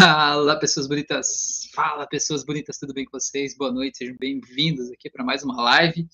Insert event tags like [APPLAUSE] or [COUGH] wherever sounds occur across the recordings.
Fala, pessoas bonitas! Fala, pessoas bonitas, tudo bem com vocês? Boa noite, sejam bem-vindos aqui para mais uma live.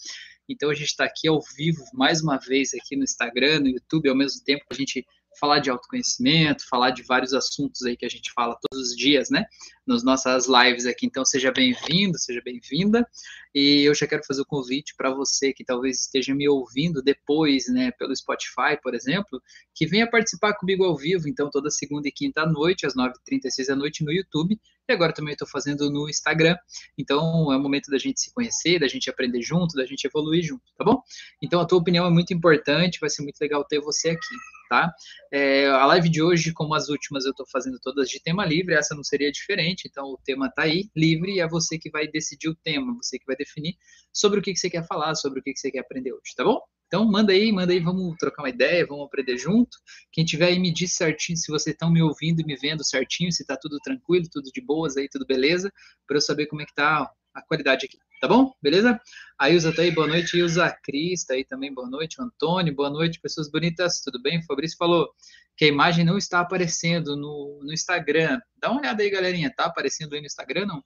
Então, a gente está aqui ao vivo mais uma vez aqui no Instagram, no YouTube, ao mesmo tempo que a gente falar de autoconhecimento, falar de vários assuntos aí que a gente fala todos os dias, né? Nas nossas lives aqui. Então, seja bem-vindo, seja bem-vinda. E eu já quero fazer o um convite para você que talvez esteja me ouvindo depois, né, pelo Spotify, por exemplo, que venha participar comigo ao vivo, então, toda segunda e quinta à noite, às 9h36 da noite no YouTube. E agora também estou fazendo no Instagram. Então, é o momento da gente se conhecer, da gente aprender junto, da gente evoluir junto, tá bom? Então, a tua opinião é muito importante, vai ser muito legal ter você aqui tá? É, a live de hoje, como as últimas, eu estou fazendo todas de tema livre, essa não seria diferente, então o tema está aí, livre, e é você que vai decidir o tema, você que vai definir sobre o que, que você quer falar, sobre o que, que você quer aprender hoje, tá bom? Então, manda aí, manda aí, vamos trocar uma ideia, vamos aprender junto. Quem tiver aí, me diz certinho se vocês estão me ouvindo e me vendo certinho, se está tudo tranquilo, tudo de boas aí, tudo beleza, para eu saber como é que tá a qualidade aqui, tá bom? Beleza? A Ilza tá aí, boa noite. Ilza Cris tá aí também, boa noite. Antônio, boa noite, pessoas bonitas, tudo bem? Fabrício falou que a imagem não está aparecendo no, no Instagram. Dá uma olhada aí, galerinha, tá aparecendo aí no Instagram, não?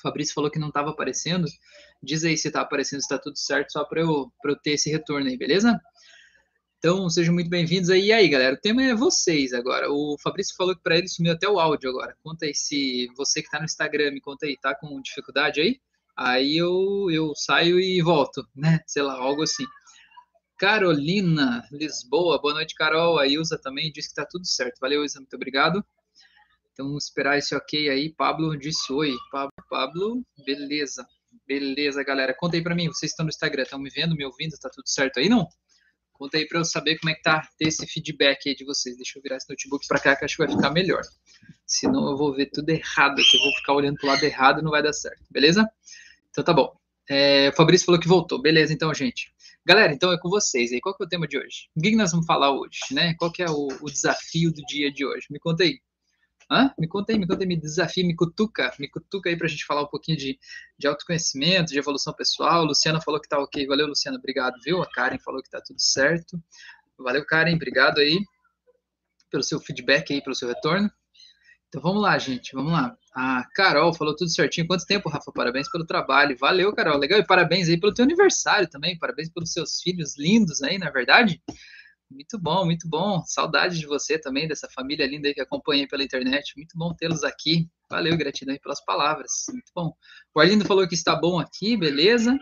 Fabrício falou que não estava aparecendo. Diz aí se está aparecendo, se está tudo certo, só para eu, eu ter esse retorno aí, beleza? Então, sejam muito bem-vindos aí. E aí, galera, o tema é vocês agora. O Fabrício falou que para ele sumiu até o áudio agora. Conta aí se você que está no Instagram, me conta aí, tá com dificuldade aí? Aí eu, eu saio e volto, né? Sei lá, algo assim. Carolina, Lisboa, boa noite, Carol. A Ilza também disse que tá tudo certo. Valeu, Ilza, muito obrigado. Então, esperar esse ok aí. Pablo disse oi. Pablo, Pablo, beleza. Beleza, galera. Conta aí para mim, vocês estão no Instagram, estão me vendo, me ouvindo? Tá tudo certo aí, não? Conta aí para eu saber como é que tá, ter esse feedback aí de vocês. Deixa eu virar esse notebook para cá que acho que vai ficar melhor. Senão eu vou ver tudo errado aqui, eu vou ficar olhando pro lado errado e não vai dar certo, beleza? Então tá bom. É, o Fabrício falou que voltou. Beleza, então, gente. Galera, então é com vocês aí. Qual que é o tema de hoje? O que nós vamos falar hoje, né? Qual que é o, o desafio do dia de hoje? Me conta aí. Hã? Me conta aí, me conta aí, me desafia, me cutuca, me cutuca aí pra gente falar um pouquinho de, de autoconhecimento, de evolução pessoal. Luciana falou que tá ok. Valeu, Luciana, obrigado, viu? A Karen falou que tá tudo certo. Valeu, Karen, obrigado aí pelo seu feedback aí, pelo seu retorno. Então vamos lá, gente, vamos lá. A Carol falou tudo certinho. Quanto tempo, Rafa? Parabéns pelo trabalho. Valeu, Carol. Legal. E parabéns aí pelo teu aniversário também. Parabéns pelos seus filhos lindos aí, na é verdade. Muito bom, muito bom. Saudade de você também, dessa família linda aí que acompanhei pela internet. Muito bom tê-los aqui. Valeu, gratidão pelas palavras. Muito bom. O Arlindo falou que está bom aqui, beleza.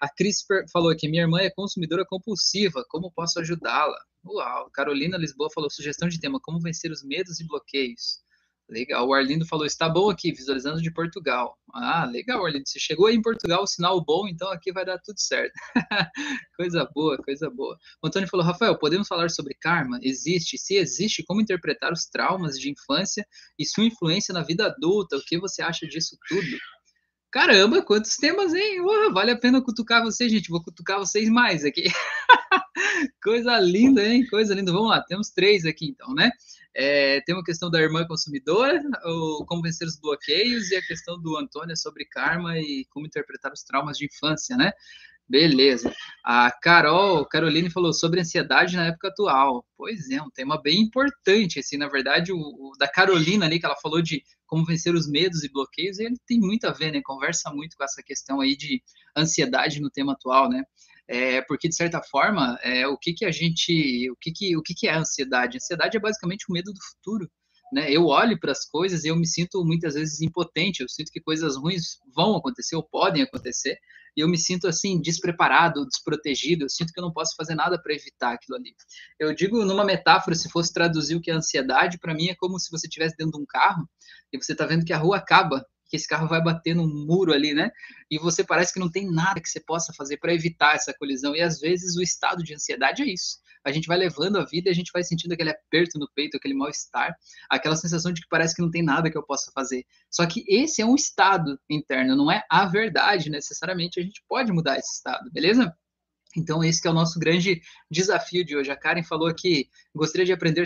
A Cris falou que minha irmã é consumidora compulsiva. Como posso ajudá-la? Uau. Carolina Lisboa falou sugestão de tema: como vencer os medos e bloqueios. Legal. O Arlindo falou: está bom aqui, visualizando de Portugal. Ah, legal, Arlindo. Você chegou aí em Portugal, sinal bom, então aqui vai dar tudo certo. [LAUGHS] coisa boa, coisa boa. O Antônio falou: Rafael, podemos falar sobre karma? Existe? Se existe, como interpretar os traumas de infância e sua influência na vida adulta? O que você acha disso tudo? Caramba, quantos temas, hein? Vale a pena cutucar vocês, gente. Vou cutucar vocês mais aqui. [LAUGHS] Coisa linda, hein? Coisa linda. Vamos lá, temos três aqui então, né? É, tem uma questão da irmã consumidora, o como vencer os bloqueios, e a questão do Antônio sobre karma e como interpretar os traumas de infância, né? Beleza. A Carol, Caroline falou sobre ansiedade na época atual. Pois é, um tema bem importante, assim, na verdade, o, o da Carolina ali, que ela falou de como vencer os medos e bloqueios, ele tem muito a ver, né? Conversa muito com essa questão aí de ansiedade no tema atual, né? É, porque de certa forma, é, o que que a gente, o que que, o que que é a ansiedade? A ansiedade é basicamente o medo do futuro, né? Eu olho para as coisas e eu me sinto muitas vezes impotente, eu sinto que coisas ruins vão acontecer ou podem acontecer, e eu me sinto assim despreparado, desprotegido, eu sinto que eu não posso fazer nada para evitar aquilo ali. Eu digo numa metáfora, se fosse traduzir o que é ansiedade, para mim é como se você estivesse dentro de um carro e você está vendo que a rua acaba que esse carro vai bater no muro ali, né? E você parece que não tem nada que você possa fazer para evitar essa colisão. E às vezes o estado de ansiedade é isso. A gente vai levando a vida e a gente vai sentindo aquele aperto no peito, aquele mal-estar, aquela sensação de que parece que não tem nada que eu possa fazer. Só que esse é um estado interno, não é a verdade necessariamente. A gente pode mudar esse estado, beleza? Então, esse é o nosso grande desafio de hoje. A Karen falou que gostaria de aprender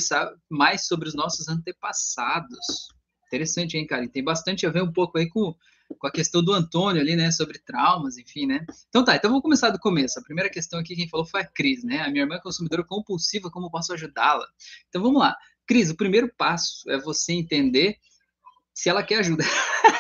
mais sobre os nossos antepassados. Interessante, hein, cara? E tem bastante a ver um pouco aí com, com a questão do Antônio ali, né? Sobre traumas, enfim, né? Então tá, então vamos começar do começo. A primeira questão aqui, quem falou foi a Cris, né? A minha irmã é consumidora compulsiva, como posso ajudá-la? Então vamos lá. Cris, o primeiro passo é você entender se ela quer ajuda. [LAUGHS]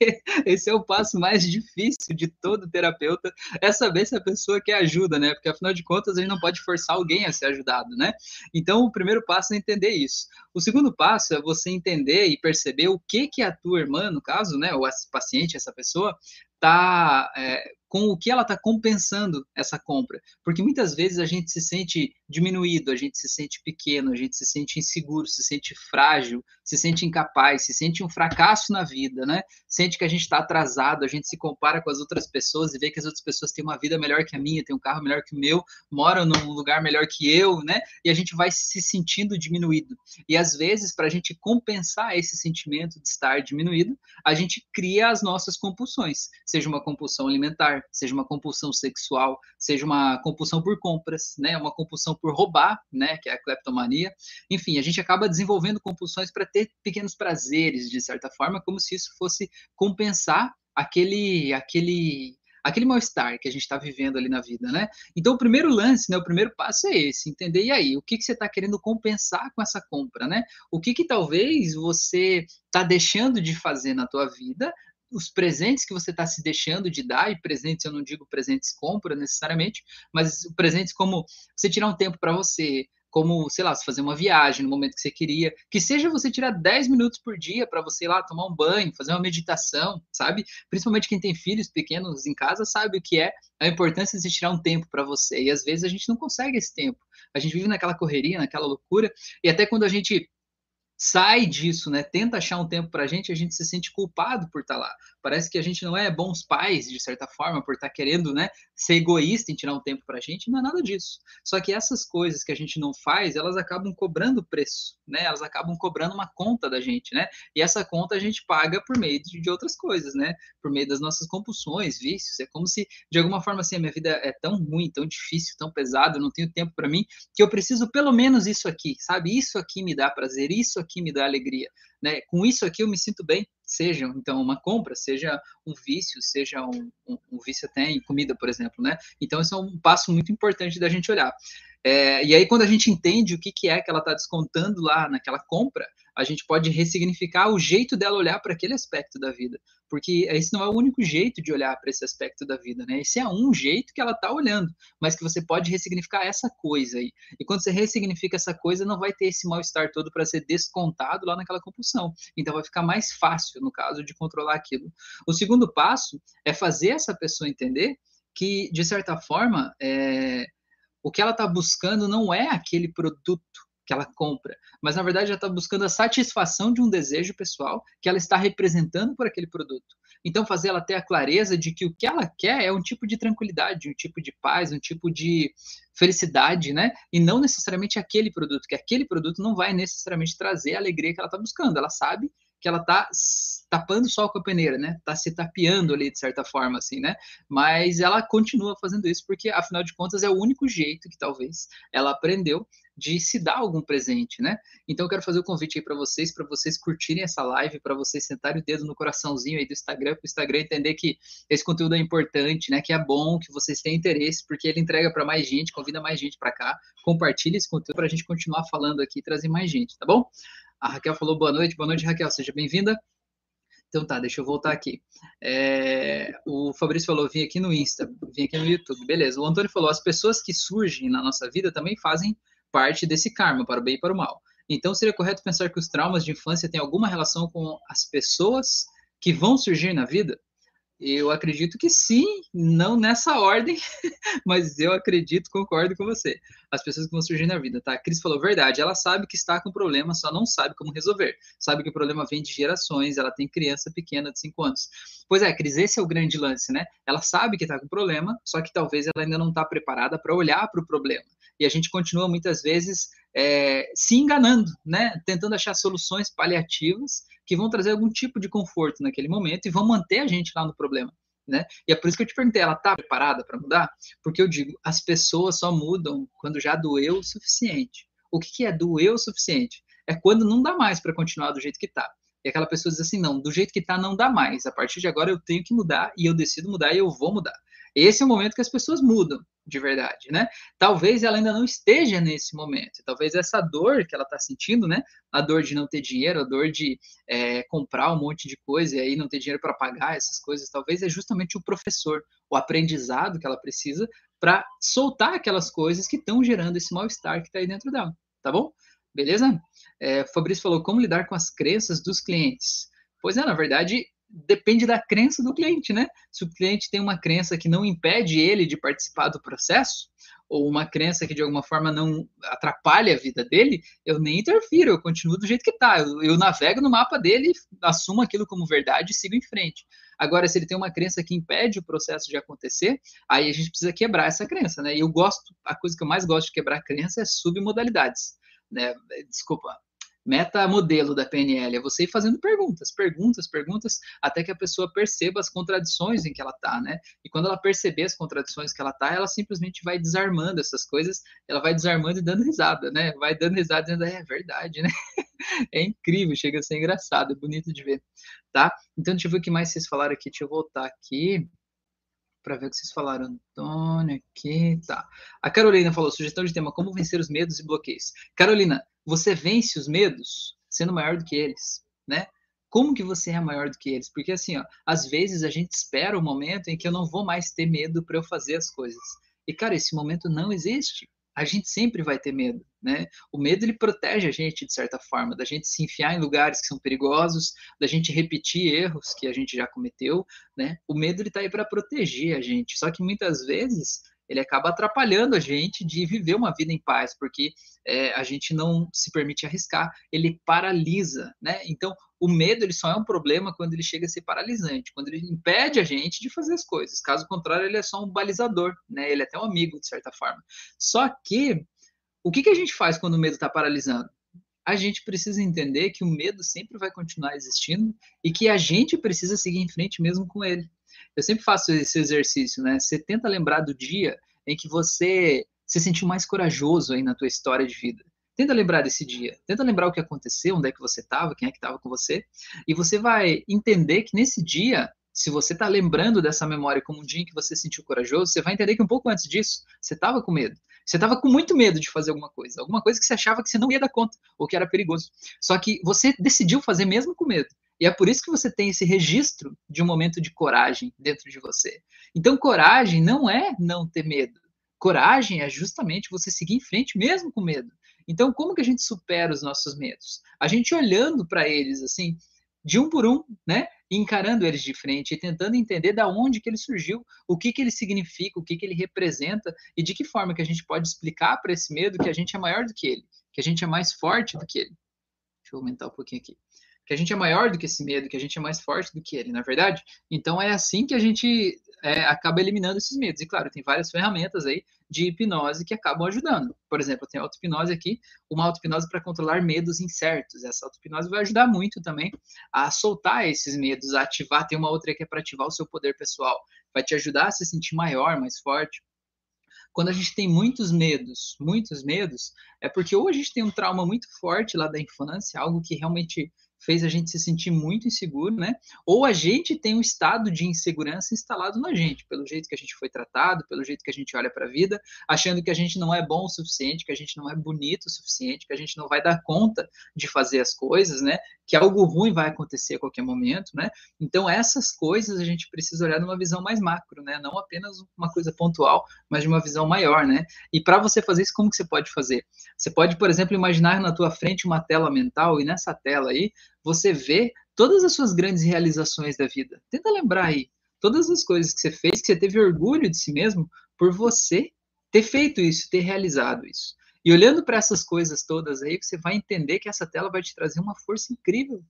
[LAUGHS] Esse é o passo mais difícil de todo terapeuta, é saber se a pessoa quer ajuda, né? Porque afinal de contas a gente não pode forçar alguém a ser ajudado, né? Então o primeiro passo é entender isso. O segundo passo é você entender e perceber o que que a tua irmã, no caso, né, ou paciente, essa pessoa, tá é, com o que ela está compensando essa compra. Porque muitas vezes a gente se sente diminuído, a gente se sente pequeno, a gente se sente inseguro, se sente frágil, se sente incapaz, se sente um fracasso na vida, né? Sente que a gente está atrasado, a gente se compara com as outras pessoas e vê que as outras pessoas têm uma vida melhor que a minha, têm um carro melhor que o meu, moram num lugar melhor que eu, né? E a gente vai se sentindo diminuído. E às vezes, para a gente compensar esse sentimento de estar diminuído, a gente cria as nossas compulsões, seja uma compulsão alimentar, seja uma compulsão sexual, seja uma compulsão por compras, né? Uma compulsão por roubar, né? Que é a kleptomania. Enfim, a gente acaba desenvolvendo compulsões para ter pequenos prazeres, de certa forma, como se isso fosse compensar aquele, aquele aquele mal-estar que a gente está vivendo ali na vida, né? Então, o primeiro lance, né, o primeiro passo é esse, entender, e aí, o que, que você está querendo compensar com essa compra, né? O que, que talvez você está deixando de fazer na tua vida os presentes que você está se deixando de dar, e presentes eu não digo presentes compra necessariamente, mas presentes como você tirar um tempo para você, como, sei lá, se fazer uma viagem no momento que você queria, que seja você tirar 10 minutos por dia para você ir lá tomar um banho, fazer uma meditação, sabe? Principalmente quem tem filhos pequenos em casa sabe o que é a importância de tirar um tempo para você. E às vezes a gente não consegue esse tempo. A gente vive naquela correria, naquela loucura, e até quando a gente sai disso, né? Tenta achar um tempo para a gente, a gente se sente culpado por estar tá lá. Parece que a gente não é bons pais, de certa forma, por estar tá querendo, né, ser egoísta em tirar um tempo para a gente. Não é nada disso. Só que essas coisas que a gente não faz, elas acabam cobrando preço, né? Elas acabam cobrando uma conta da gente, né? E essa conta a gente paga por meio de, outras coisas, né? Por meio das nossas compulsões, vícios. É como se, de alguma forma, assim, a minha vida é tão ruim, tão difícil, tão pesado, eu não tenho tempo para mim, que eu preciso pelo menos isso aqui, sabe? Isso aqui me dá prazer, isso aqui me dá alegria. Né? Com isso aqui eu me sinto bem, seja então uma compra, seja um vício, seja um, um, um vício até em comida, por exemplo, né? Então isso é um passo muito importante da gente olhar. É, e aí quando a gente entende o que, que é que ela está descontando lá naquela compra, a gente pode ressignificar o jeito dela olhar para aquele aspecto da vida, porque esse não é o único jeito de olhar para esse aspecto da vida, né? Esse é um jeito que ela está olhando, mas que você pode ressignificar essa coisa aí. E quando você ressignifica essa coisa, não vai ter esse mal-estar todo para ser descontado lá naquela compulsão. Então vai ficar mais fácil, no caso, de controlar aquilo. O segundo passo é fazer essa pessoa entender que, de certa forma, é, o que ela está buscando não é aquele produto que ela compra, mas na verdade ela está buscando a satisfação de um desejo pessoal que ela está representando por aquele produto. Então, fazer ela ter a clareza de que o que ela quer é um tipo de tranquilidade, um tipo de paz, um tipo de felicidade, né? E não necessariamente aquele produto, que aquele produto não vai necessariamente trazer a alegria que ela está buscando. Ela sabe que ela está tapando o sol com a peneira, né? Tá se tapeando ali de certa forma, assim, né? Mas ela continua fazendo isso porque, afinal de contas, é o único jeito que talvez ela aprendeu de se dar algum presente, né? Então eu quero fazer o um convite aí para vocês, para vocês curtirem essa live, para vocês sentarem o dedo no coraçãozinho aí do Instagram, para o Instagram entender que esse conteúdo é importante, né? Que é bom, que vocês têm interesse, porque ele entrega para mais gente, convida mais gente para cá, compartilhe esse conteúdo para a gente continuar falando aqui e trazer mais gente, tá bom? A Raquel falou boa noite, boa noite, Raquel, seja bem-vinda. Então tá, deixa eu voltar aqui. É, o Fabrício falou, vim aqui no Insta, vim aqui no YouTube, beleza. O Antônio falou, as pessoas que surgem na nossa vida também fazem parte desse karma, para o bem e para o mal. Então, seria correto pensar que os traumas de infância têm alguma relação com as pessoas que vão surgir na vida? Eu acredito que sim, não nessa ordem, [LAUGHS] mas eu acredito, concordo com você. As pessoas que vão surgir na vida, tá? A Cris falou verdade, ela sabe que está com problema, só não sabe como resolver. Sabe que o problema vem de gerações, ela tem criança pequena de 5 anos. Pois é, Cris, esse é o grande lance, né? Ela sabe que está com problema, só que talvez ela ainda não está preparada para olhar para o problema. E a gente continua muitas vezes é, se enganando, né? Tentando achar soluções paliativas que vão trazer algum tipo de conforto naquele momento e vão manter a gente lá no problema. Né? E é por isso que eu te perguntei, ela está preparada para mudar? Porque eu digo, as pessoas só mudam quando já doeu o suficiente. O que, que é doeu o suficiente? É quando não dá mais para continuar do jeito que está. E aquela pessoa diz assim, não, do jeito que está não dá mais. A partir de agora eu tenho que mudar e eu decido mudar e eu vou mudar. Esse é o momento que as pessoas mudam de verdade, né? Talvez ela ainda não esteja nesse momento. Talvez essa dor que ela está sentindo, né? A dor de não ter dinheiro, a dor de é, comprar um monte de coisa e aí não ter dinheiro para pagar essas coisas, talvez é justamente o professor, o aprendizado que ela precisa para soltar aquelas coisas que estão gerando esse mal-estar que está aí dentro dela, tá bom? Beleza? É, Fabrício falou como lidar com as crenças dos clientes. Pois é, na verdade, depende da crença do cliente, né? Se o cliente tem uma crença que não impede ele de participar do processo, ou uma crença que de alguma forma não atrapalha a vida dele, eu nem interfiro, eu continuo do jeito que tá. Eu, eu navego no mapa dele, assumo aquilo como verdade e sigo em frente. Agora, se ele tem uma crença que impede o processo de acontecer, aí a gente precisa quebrar essa crença, né? E eu gosto, a coisa que eu mais gosto de quebrar crença é submodalidades. Né? Desculpa, meta modelo da PNL, é você ir fazendo perguntas, perguntas, perguntas, até que a pessoa perceba as contradições em que ela está, né? E quando ela perceber as contradições que ela está, ela simplesmente vai desarmando essas coisas, ela vai desarmando e dando risada, né? Vai dando risada dizendo, é verdade, né? [LAUGHS] é incrível, chega a ser engraçado, é bonito de ver, tá? Então, deixa eu ver o que mais vocês falaram aqui, deixa eu voltar aqui para ver o que vocês falaram. Antônio, aqui, tá. A Carolina falou, sugestão de tema, como vencer os medos e bloqueios. Carolina, você vence os medos sendo maior do que eles, né? Como que você é maior do que eles? Porque assim, ó, às vezes a gente espera o um momento em que eu não vou mais ter medo para eu fazer as coisas. E cara, esse momento não existe a gente sempre vai ter medo, né? O medo ele protege a gente de certa forma, da gente se enfiar em lugares que são perigosos, da gente repetir erros que a gente já cometeu, né? O medo ele tá aí para proteger a gente. Só que muitas vezes ele acaba atrapalhando a gente de viver uma vida em paz, porque é, a gente não se permite arriscar, ele paralisa, né? Então, o medo ele só é um problema quando ele chega a ser paralisante, quando ele impede a gente de fazer as coisas. Caso contrário, ele é só um balizador, né? Ele é até um amigo, de certa forma. Só que, o que, que a gente faz quando o medo está paralisando? A gente precisa entender que o medo sempre vai continuar existindo e que a gente precisa seguir em frente mesmo com ele. Eu sempre faço esse exercício, né? Você tenta lembrar do dia em que você se sentiu mais corajoso aí na tua história de vida. Tenta lembrar desse dia. Tenta lembrar o que aconteceu, onde é que você estava, quem é que estava com você. E você vai entender que nesse dia, se você está lembrando dessa memória como um dia em que você se sentiu corajoso, você vai entender que um pouco antes disso, você estava com medo. Você estava com muito medo de fazer alguma coisa. Alguma coisa que você achava que você não ia dar conta, ou que era perigoso. Só que você decidiu fazer mesmo com medo. E é por isso que você tem esse registro de um momento de coragem dentro de você. Então, coragem não é não ter medo. Coragem é justamente você seguir em frente mesmo com medo. Então, como que a gente supera os nossos medos? A gente olhando para eles assim, de um por um, né? encarando eles de frente e tentando entender da onde que ele surgiu, o que que ele significa, o que que ele representa e de que forma que a gente pode explicar para esse medo que a gente é maior do que ele, que a gente é mais forte do que ele. Deixa eu aumentar um pouquinho aqui que a gente é maior do que esse medo, que a gente é mais forte do que ele, na é verdade? Então é assim que a gente é, acaba eliminando esses medos. E claro, tem várias ferramentas aí de hipnose que acabam ajudando. Por exemplo, tem auto-hipnose aqui, uma auto-hipnose para controlar medos incertos. Essa auto-hipnose vai ajudar muito também a soltar esses medos, a ativar. Tem uma outra que é para ativar o seu poder pessoal. Vai te ajudar a se sentir maior, mais forte quando a gente tem muitos medos, muitos medos, é porque ou a gente tem um trauma muito forte lá da infância, algo que realmente fez a gente se sentir muito inseguro, né? Ou a gente tem um estado de insegurança instalado na gente, pelo jeito que a gente foi tratado, pelo jeito que a gente olha para a vida, achando que a gente não é bom o suficiente, que a gente não é bonito o suficiente, que a gente não vai dar conta de fazer as coisas, né? Que algo ruim vai acontecer a qualquer momento, né? Então essas coisas a gente precisa olhar numa visão mais macro, né? Não apenas uma coisa pontual, mas de uma visão maior, né? E para você fazer isso, como que você pode fazer? Você pode, por exemplo, imaginar na tua frente uma tela mental e nessa tela aí você vê todas as suas grandes realizações da vida. Tenta lembrar aí todas as coisas que você fez, que você teve orgulho de si mesmo por você ter feito isso, ter realizado isso. E olhando para essas coisas todas aí, você vai entender que essa tela vai te trazer uma força incrível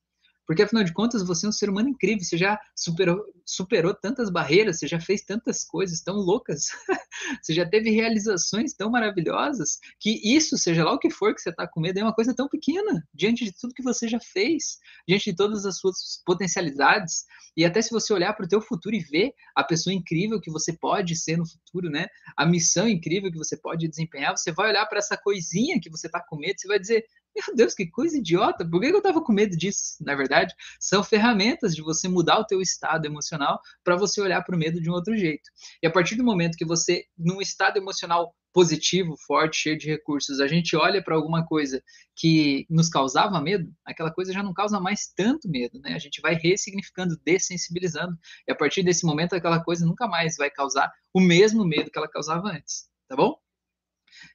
porque, afinal de contas, você é um ser humano incrível, você já superou, superou tantas barreiras, você já fez tantas coisas tão loucas, [LAUGHS] você já teve realizações tão maravilhosas, que isso, seja lá o que for que você está com medo, é uma coisa tão pequena, diante de tudo que você já fez, diante de todas as suas potencialidades. E até se você olhar para o teu futuro e ver a pessoa incrível que você pode ser no futuro, né? A missão incrível que você pode desempenhar, você vai olhar para essa coisinha que você está com medo, você vai dizer, Meu Deus, que coisa idiota! Por que eu estava com medo disso? Na verdade, são ferramentas de você mudar o teu estado emocional para você olhar para o medo de um outro jeito. E a partir do momento que você, num estado emocional positivo, forte, cheio de recursos, a gente olha para alguma coisa que nos causava medo, aquela coisa já não causa mais tanto medo, né? A gente vai ressignificando, dessensibilizando, e a partir desse momento aquela coisa nunca mais vai causar o mesmo medo que ela causava antes, tá bom?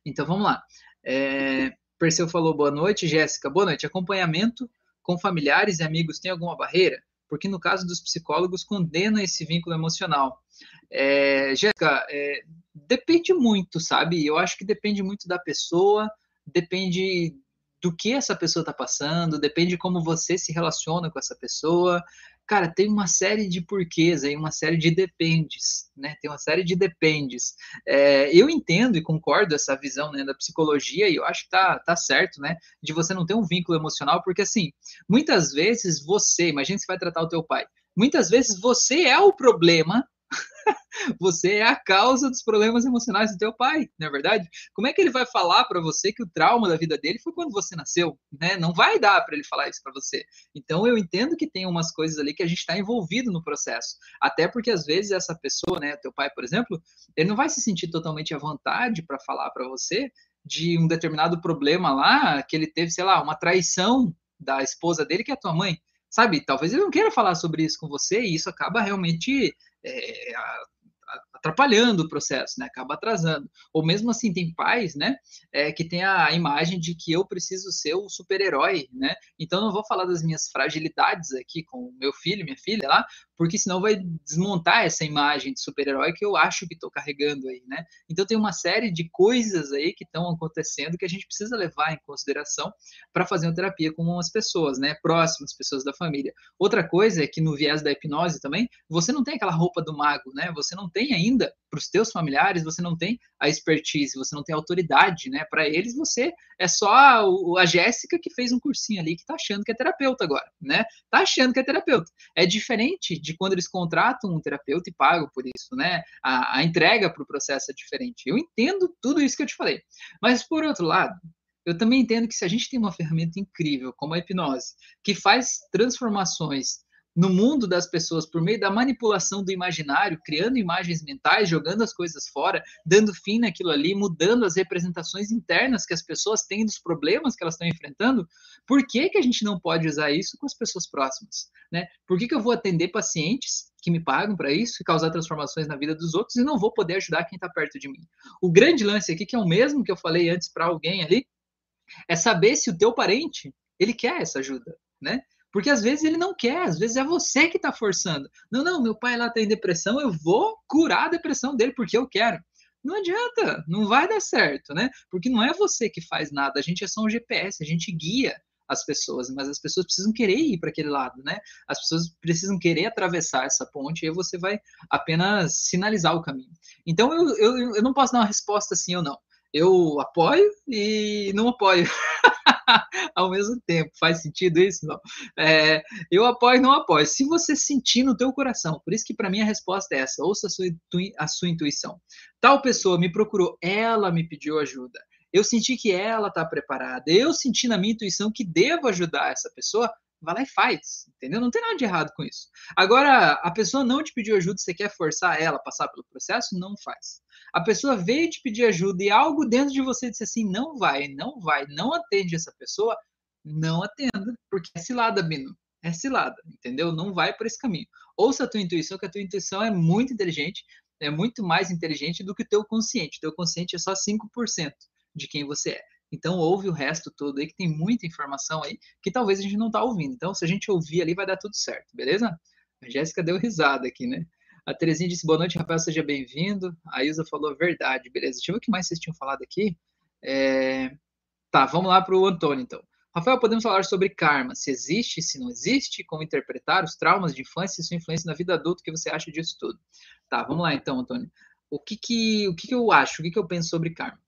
Então vamos lá. É, Perseu falou boa noite, Jéssica, boa noite. Acompanhamento com familiares e amigos tem alguma barreira? Porque no caso dos psicólogos condena esse vínculo emocional. É, Jéssica, é, depende muito, sabe? Eu acho que depende muito da pessoa, depende do que essa pessoa está passando, depende como você se relaciona com essa pessoa. Cara, tem uma série de porquês aí, uma série de dependes, né? Tem uma série de dependes. É, eu entendo e concordo essa visão né, da psicologia e eu acho que tá, tá certo, né? De você não ter um vínculo emocional, porque assim, muitas vezes você, imagina se vai tratar o teu pai, muitas vezes você é o problema [LAUGHS] você é a causa dos problemas emocionais do teu pai, não é verdade? Como é que ele vai falar para você que o trauma da vida dele foi quando você nasceu, né? Não vai dar para ele falar isso para você. Então eu entendo que tem umas coisas ali que a gente está envolvido no processo, até porque às vezes essa pessoa, né, teu pai, por exemplo, ele não vai se sentir totalmente à vontade para falar para você de um determinado problema lá que ele teve, sei lá, uma traição da esposa dele que é a tua mãe sabe? Talvez ele não queira falar sobre isso com você e isso acaba realmente é, atrapalhando o processo, né? Acaba atrasando. Ou mesmo assim, tem pais, né? É, que tem a imagem de que eu preciso ser o super-herói, né? Então, não vou falar das minhas fragilidades aqui com meu filho, minha filha lá, porque senão vai desmontar essa imagem de super-herói que eu acho que estou carregando aí, né? Então, tem uma série de coisas aí que estão acontecendo que a gente precisa levar em consideração para fazer uma terapia com umas pessoas, né? Próximas pessoas da família. Outra coisa é que no viés da hipnose também, você não tem aquela roupa do mago, né? Você não tem ainda para os teus familiares, você não tem a expertise, você não tem autoridade, né? Para eles, você é só a, a Jéssica que fez um cursinho ali que está achando que é terapeuta agora, né? Tá achando que é terapeuta. É diferente de quando eles contratam um terapeuta e pagam por isso, né? A, a entrega para o processo é diferente. Eu entendo tudo isso que eu te falei. Mas, por outro lado, eu também entendo que se a gente tem uma ferramenta incrível como a hipnose, que faz transformações no mundo das pessoas por meio da manipulação do imaginário, criando imagens mentais, jogando as coisas fora, dando fim naquilo ali, mudando as representações internas que as pessoas têm dos problemas que elas estão enfrentando, por que, que a gente não pode usar isso com as pessoas próximas? Né? Por que, que eu vou atender pacientes que me pagam para isso e causar transformações na vida dos outros e não vou poder ajudar quem está perto de mim? O grande lance aqui, que é o mesmo que eu falei antes para alguém ali, é saber se o teu parente ele quer essa ajuda, né? Porque às vezes ele não quer, às vezes é você que está forçando. Não, não, meu pai lá está em depressão, eu vou curar a depressão dele porque eu quero. Não adianta, não vai dar certo, né? Porque não é você que faz nada, a gente é só um GPS, a gente guia as pessoas, mas as pessoas precisam querer ir para aquele lado, né? As pessoas precisam querer atravessar essa ponte e você vai apenas sinalizar o caminho. Então eu, eu, eu não posso dar uma resposta sim ou não. Eu apoio e não apoio. [LAUGHS] [LAUGHS] ao mesmo tempo. Faz sentido isso? Não. É, eu apoio não apoio. Se você sentir no teu coração, por isso que para mim a resposta é essa, ouça a sua, a sua intuição. Tal pessoa me procurou, ela me pediu ajuda. Eu senti que ela está preparada. Eu senti na minha intuição que devo ajudar essa pessoa vai lá e faz, entendeu? Não tem nada de errado com isso. Agora, a pessoa não te pediu ajuda, você quer forçar ela a passar pelo processo? Não faz. A pessoa veio te pedir ajuda e algo dentro de você disse assim: não vai, não vai, não atende essa pessoa, não atenda, porque é cilada, Bino. É cilada, entendeu? Não vai por esse caminho. Ouça a tua intuição, que a tua intuição é muito inteligente, é muito mais inteligente do que o teu consciente. O teu consciente é só 5% de quem você é. Então ouve o resto todo aí, que tem muita informação aí, que talvez a gente não tá ouvindo. Então, se a gente ouvir ali, vai dar tudo certo, beleza? A Jéssica deu risada aqui, né? A Terezinha disse, boa noite, Rafael, seja bem-vindo. A Ilza falou, verdade, beleza. Deixa eu ver o que mais vocês tinham falado aqui. É... Tá, vamos lá para o Antônio, então. Rafael, podemos falar sobre karma, se existe, se não existe, como interpretar os traumas de infância e sua influência na vida adulta, o que você acha disso tudo? Tá, vamos lá então, Antônio. O que que, o que, que eu acho, o que, que eu penso sobre karma?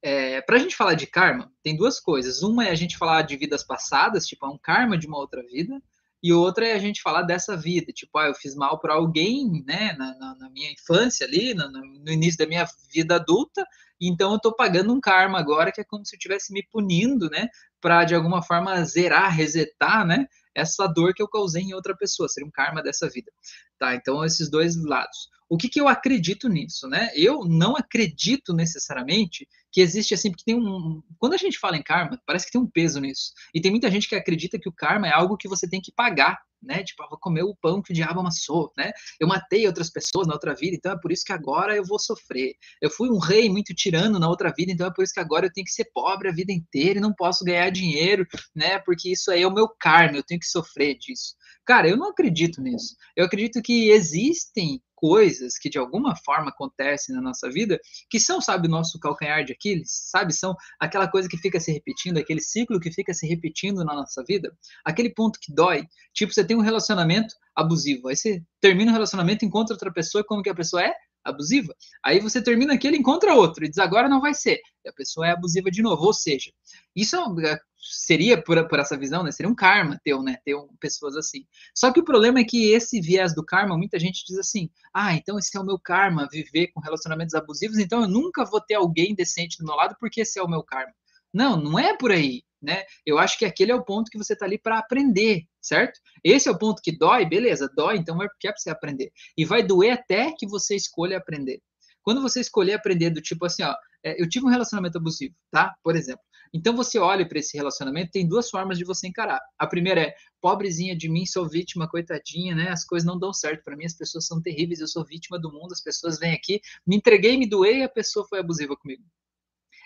É, para a gente falar de karma, tem duas coisas. Uma é a gente falar de vidas passadas, tipo, é um karma de uma outra vida, e outra é a gente falar dessa vida, tipo, ah, eu fiz mal para alguém, né, na, na, na, minha infância ali, no, no, início da minha vida adulta, Então eu estou pagando um karma agora que é como se eu estivesse me punindo, né? Para de alguma forma zerar, resetar, né? Essa dor que eu causei em outra pessoa, seria um karma dessa vida. Tá? Então esses dois lados. O que, que eu acredito nisso, né? Eu não acredito necessariamente que existe assim, porque tem um. Quando a gente fala em karma, parece que tem um peso nisso. E tem muita gente que acredita que o karma é algo que você tem que pagar, né? Tipo, eu vou comer o pão que o diabo amassou, né? Eu matei outras pessoas na outra vida, então é por isso que agora eu vou sofrer. Eu fui um rei muito tirano na outra vida, então é por isso que agora eu tenho que ser pobre a vida inteira e não posso ganhar dinheiro, né? Porque isso aí é o meu karma, eu tenho que sofrer disso. Cara, eu não acredito nisso. Eu acredito que existem coisas que de alguma forma acontecem na nossa vida, que são, sabe, nosso calcanhar de Aquiles, sabe? São aquela coisa que fica se repetindo, aquele ciclo que fica se repetindo na nossa vida, aquele ponto que dói. Tipo, você tem um relacionamento abusivo, aí você termina o relacionamento, encontra outra pessoa, como que a pessoa é? Abusiva. Aí você termina aquele, encontra outro e diz agora não vai ser. E a pessoa é abusiva de novo. Ou seja, isso é seria por, por essa visão, né? Seria um karma teu, né? Ter um, pessoas assim. Só que o problema é que esse viés do karma, muita gente diz assim: ah, então esse é o meu karma, viver com relacionamentos abusivos, então eu nunca vou ter alguém decente do meu lado porque esse é o meu karma. Não, não é por aí né? Eu acho que aquele é o ponto que você está ali para aprender, certo? Esse é o ponto que dói, beleza, dói, então é porque é para você aprender. E vai doer até que você escolha aprender. Quando você escolher aprender do tipo assim, ó, é, eu tive um relacionamento abusivo, tá? Por exemplo. Então você olha para esse relacionamento, tem duas formas de você encarar. A primeira é, pobrezinha de mim, sou vítima, coitadinha, né? As coisas não dão certo para mim, as pessoas são terríveis, eu sou vítima do mundo, as pessoas vêm aqui, me entreguei, me doei, a pessoa foi abusiva comigo.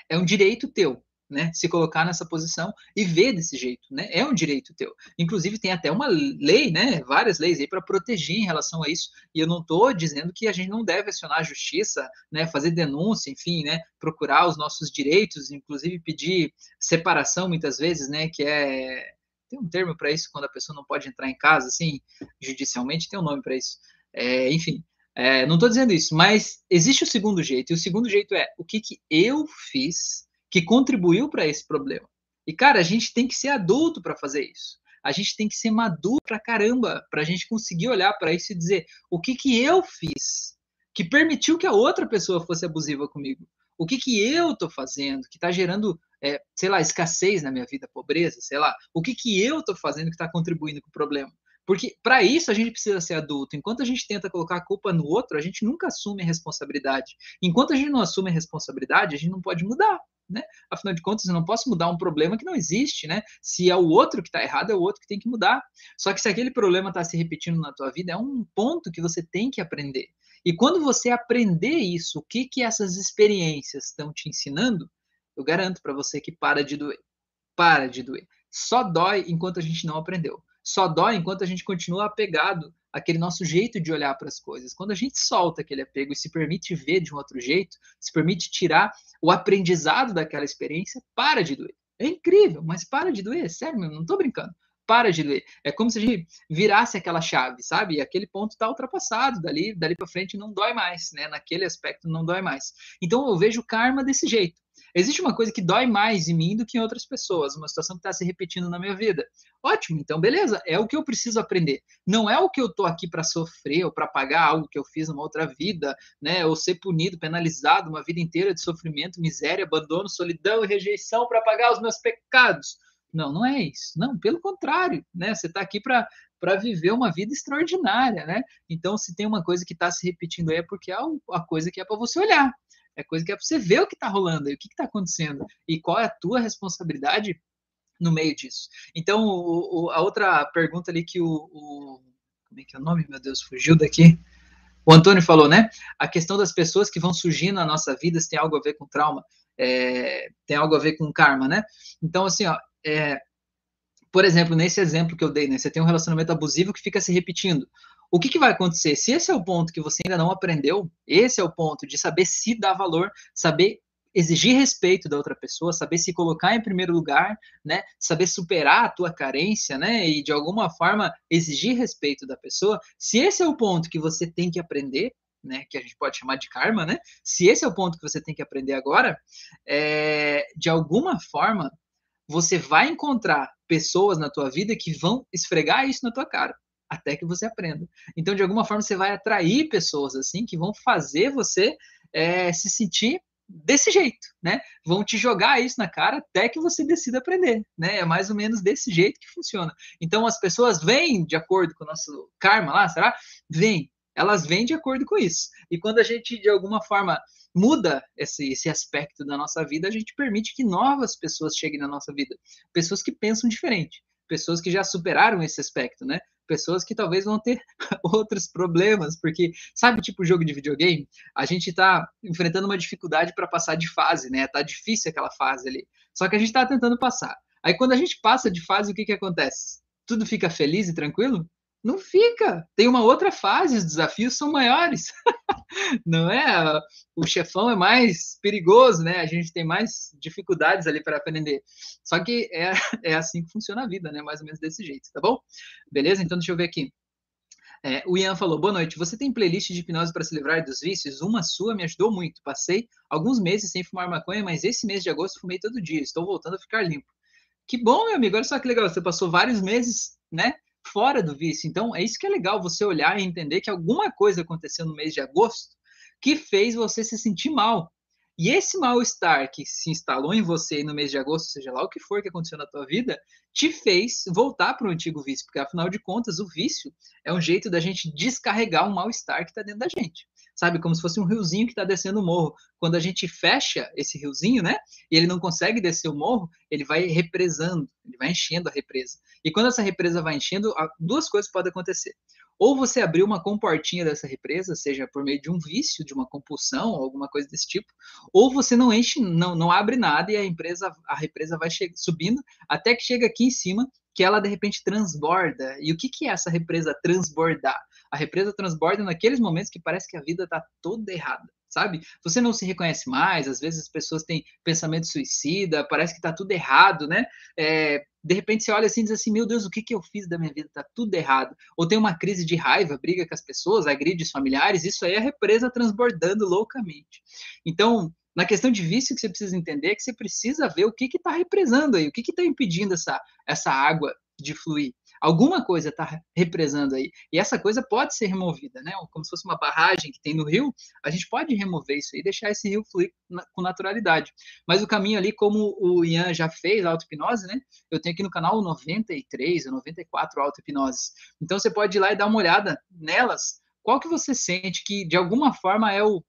É um direito teu, né, se colocar nessa posição e ver desse jeito, né? É um direito teu. Inclusive tem até uma lei, né, várias leis aí para proteger em relação a isso. E eu não estou dizendo que a gente não deve acionar a justiça, né, fazer denúncia, enfim, né, procurar os nossos direitos, inclusive pedir separação muitas vezes, né, que é tem um termo para isso quando a pessoa não pode entrar em casa, assim, judicialmente tem um nome para isso. É, enfim, é, não estou dizendo isso, mas existe o segundo jeito, e o segundo jeito é o que, que eu fiz que contribuiu para esse problema. E, cara, a gente tem que ser adulto para fazer isso. A gente tem que ser maduro pra caramba, para a gente conseguir olhar para isso e dizer o que, que eu fiz que permitiu que a outra pessoa fosse abusiva comigo. O que, que eu estou fazendo que está gerando, é, sei lá, escassez na minha vida, pobreza, sei lá. O que, que eu estou fazendo que está contribuindo com o problema? Porque para isso a gente precisa ser adulto. Enquanto a gente tenta colocar a culpa no outro, a gente nunca assume a responsabilidade. Enquanto a gente não assume a responsabilidade, a gente não pode mudar né? Afinal de contas, eu não posso mudar um problema que não existe, né? Se é o outro que está errado, é o outro que tem que mudar. Só que se aquele problema está se repetindo na tua vida, é um ponto que você tem que aprender. E quando você aprender isso, o que que essas experiências estão te ensinando, eu garanto para você que para de doer. Para de doer. Só dói enquanto a gente não aprendeu. Só dói enquanto a gente continua apegado aquele nosso jeito de olhar para as coisas. Quando a gente solta aquele apego e se permite ver de um outro jeito, se permite tirar o aprendizado daquela experiência, para de doer. É incrível, mas para de doer, sério, não estou brincando. Para de doer. É como se a gente virasse aquela chave, sabe? E aquele ponto está ultrapassado, dali, dali para frente não dói mais, né? Naquele aspecto não dói mais. Então eu vejo karma desse jeito. Existe uma coisa que dói mais em mim do que em outras pessoas, uma situação que está se repetindo na minha vida. Ótimo, então beleza, é o que eu preciso aprender. Não é o que eu estou aqui para sofrer ou para pagar algo que eu fiz numa outra vida, né? Ou ser punido, penalizado uma vida inteira de sofrimento, miséria, abandono, solidão e rejeição para pagar os meus pecados. Não, não é isso. Não, pelo contrário, né? Você está aqui para viver uma vida extraordinária, né? Então, se tem uma coisa que está se repetindo aí, é porque é a coisa que é para você olhar. É coisa que é para você ver o que está rolando aí, o que está acontecendo e qual é a tua responsabilidade no meio disso. Então, o, o, a outra pergunta ali que o, o, Como é que é o nome? Meu Deus, fugiu daqui. O Antônio falou, né? A questão das pessoas que vão surgir na nossa vida se tem algo a ver com trauma, é, tem algo a ver com karma, né? Então, assim, ó, é, por exemplo, nesse exemplo que eu dei, né? Você tem um relacionamento abusivo que fica se repetindo. O que, que, vai acontecer? Se esse é o ponto que você ainda não aprendeu, esse é o ponto de saber se dar valor, saber exigir respeito da outra pessoa, saber se colocar em primeiro lugar, né? Saber superar a tua carência, né? E de alguma forma exigir respeito da pessoa. Se esse é o ponto que você tem que aprender, né? Que a gente pode chamar de karma, né? Se esse é o ponto que você tem que aprender agora, é, de alguma forma você vai encontrar pessoas na tua vida que vão esfregar isso na tua cara até que você aprenda. Então, de alguma forma, você vai atrair pessoas assim que vão fazer você é, se sentir desse jeito, né? Vão te jogar isso na cara até que você decida aprender, né? É mais ou menos desse jeito que funciona. Então as pessoas vêm de acordo com o nosso karma lá, será? Vêm, elas vêm de acordo com isso. E quando a gente de alguma forma muda esse, esse aspecto da nossa vida, a gente permite que novas pessoas cheguem na nossa vida, pessoas que pensam diferente, pessoas que já superaram esse aspecto, né? Pessoas que talvez vão ter [LAUGHS] outros problemas, porque sabe, tipo jogo de videogame, a gente está enfrentando uma dificuldade para passar de fase, né? Tá difícil aquela fase ali. Só que a gente está tentando passar. Aí quando a gente passa de fase, o que que acontece? Tudo fica feliz e tranquilo? Não fica. Tem uma outra fase, os desafios são maiores. [LAUGHS] Não é? O chefão é mais perigoso, né? A gente tem mais dificuldades ali para aprender. Só que é, [LAUGHS] é assim que funciona a vida, né? Mais ou menos desse jeito, tá bom? Beleza? Então deixa eu ver aqui. É, o Ian falou: Boa noite. Você tem playlist de hipnose para se livrar dos vícios? Uma sua me ajudou muito. Passei alguns meses sem fumar maconha, mas esse mês de agosto fumei todo dia. Estou voltando a ficar limpo. Que bom, meu amigo. Olha só que legal. Você passou vários meses, né? Fora do vício. Então, é isso que é legal você olhar e entender que alguma coisa aconteceu no mês de agosto que fez você se sentir mal. E esse mal-estar que se instalou em você no mês de agosto, seja lá o que for que aconteceu na tua vida, te fez voltar para o antigo vício, porque afinal de contas, o vício é um jeito da gente descarregar um mal-estar que está dentro da gente sabe? Como se fosse um riozinho que está descendo o morro. Quando a gente fecha esse riozinho, né? E ele não consegue descer o morro, ele vai represando, ele vai enchendo a represa. E quando essa represa vai enchendo, duas coisas podem acontecer. Ou você abriu uma comportinha dessa represa, seja por meio de um vício, de uma compulsão, alguma coisa desse tipo, ou você não enche, não, não abre nada e a empresa, a represa vai subindo até que chega aqui em cima, que ela de repente transborda. E o que, que é essa represa transbordar? A represa transborda naqueles momentos que parece que a vida está toda errada, sabe? Você não se reconhece mais, às vezes as pessoas têm pensamento suicida, parece que está tudo errado, né? É, de repente você olha assim e diz assim, meu Deus, o que, que eu fiz da minha vida? Está tudo errado. Ou tem uma crise de raiva, briga com as pessoas, agride os familiares, isso aí é a represa transbordando loucamente. Então, na questão de vício, que você precisa entender é que você precisa ver o que está represando aí, o que está impedindo essa, essa água de fluir. Alguma coisa está represando aí. E essa coisa pode ser removida, né? Como se fosse uma barragem que tem no rio, a gente pode remover isso e deixar esse rio fluir na, com naturalidade. Mas o caminho ali, como o Ian já fez, a auto-hipnose, né? Eu tenho aqui no canal 93 ou 94 auto-hipnoses. Então você pode ir lá e dar uma olhada nelas. Qual que você sente que, de alguma forma, é o,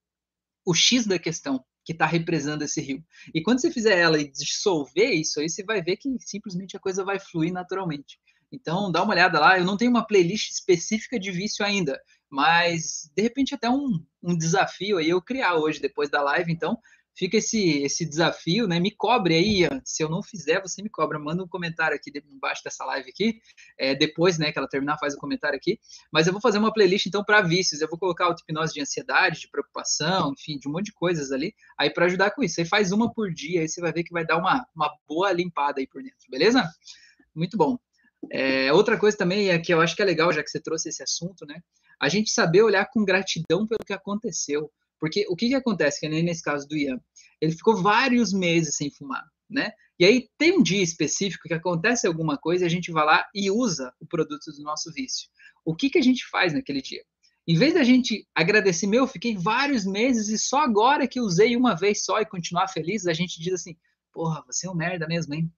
o X da questão? Que está represando esse rio. E quando você fizer ela e dissolver isso aí, você vai ver que simplesmente a coisa vai fluir naturalmente. Então, dá uma olhada lá. Eu não tenho uma playlist específica de vício ainda, mas de repente até um, um desafio aí eu criar hoje, depois da live. Então, fica esse, esse desafio, né? Me cobre aí, se eu não fizer, você me cobra. Manda um comentário aqui embaixo dessa live aqui. É, depois, né, que ela terminar, faz o um comentário aqui. Mas eu vou fazer uma playlist, então, para vícios. Eu vou colocar auto-hipnose de ansiedade, de preocupação, enfim, de um monte de coisas ali, aí para ajudar com isso. Você faz uma por dia, aí você vai ver que vai dar uma, uma boa limpada aí por dentro, beleza? Muito bom. É, outra coisa também é que eu acho que é legal, já que você trouxe esse assunto, né? A gente saber olhar com gratidão pelo que aconteceu. Porque o que, que acontece, que nem nesse caso do Ian, ele ficou vários meses sem fumar, né? E aí tem um dia específico que acontece alguma coisa e a gente vai lá e usa o produto do nosso vício. O que, que a gente faz naquele dia? Em vez da gente agradecer, meu, fiquei vários meses e só agora que usei uma vez só e continuar feliz, a gente diz assim, porra, você é um merda mesmo, hein?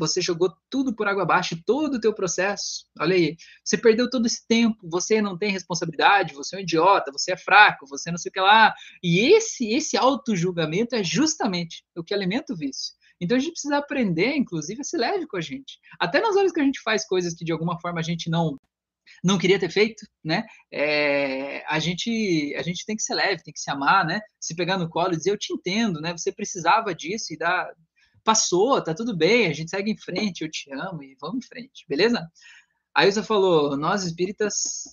Você jogou tudo por água abaixo, todo o teu processo. Olha aí, você perdeu todo esse tempo, você não tem responsabilidade, você é um idiota, você é fraco, você não sei o que lá. E esse esse auto-julgamento é justamente o que alimenta o vício. Então a gente precisa aprender, inclusive, a ser leve com a gente. Até nas horas que a gente faz coisas que de alguma forma a gente não não queria ter feito, né? É, a gente a gente tem que ser leve, tem que se amar, né? Se pegar no colo e dizer eu te entendo, né? Você precisava disso e dar passou, tá tudo bem, a gente segue em frente, eu te amo e vamos em frente, beleza? A Ilza falou, nós espíritas,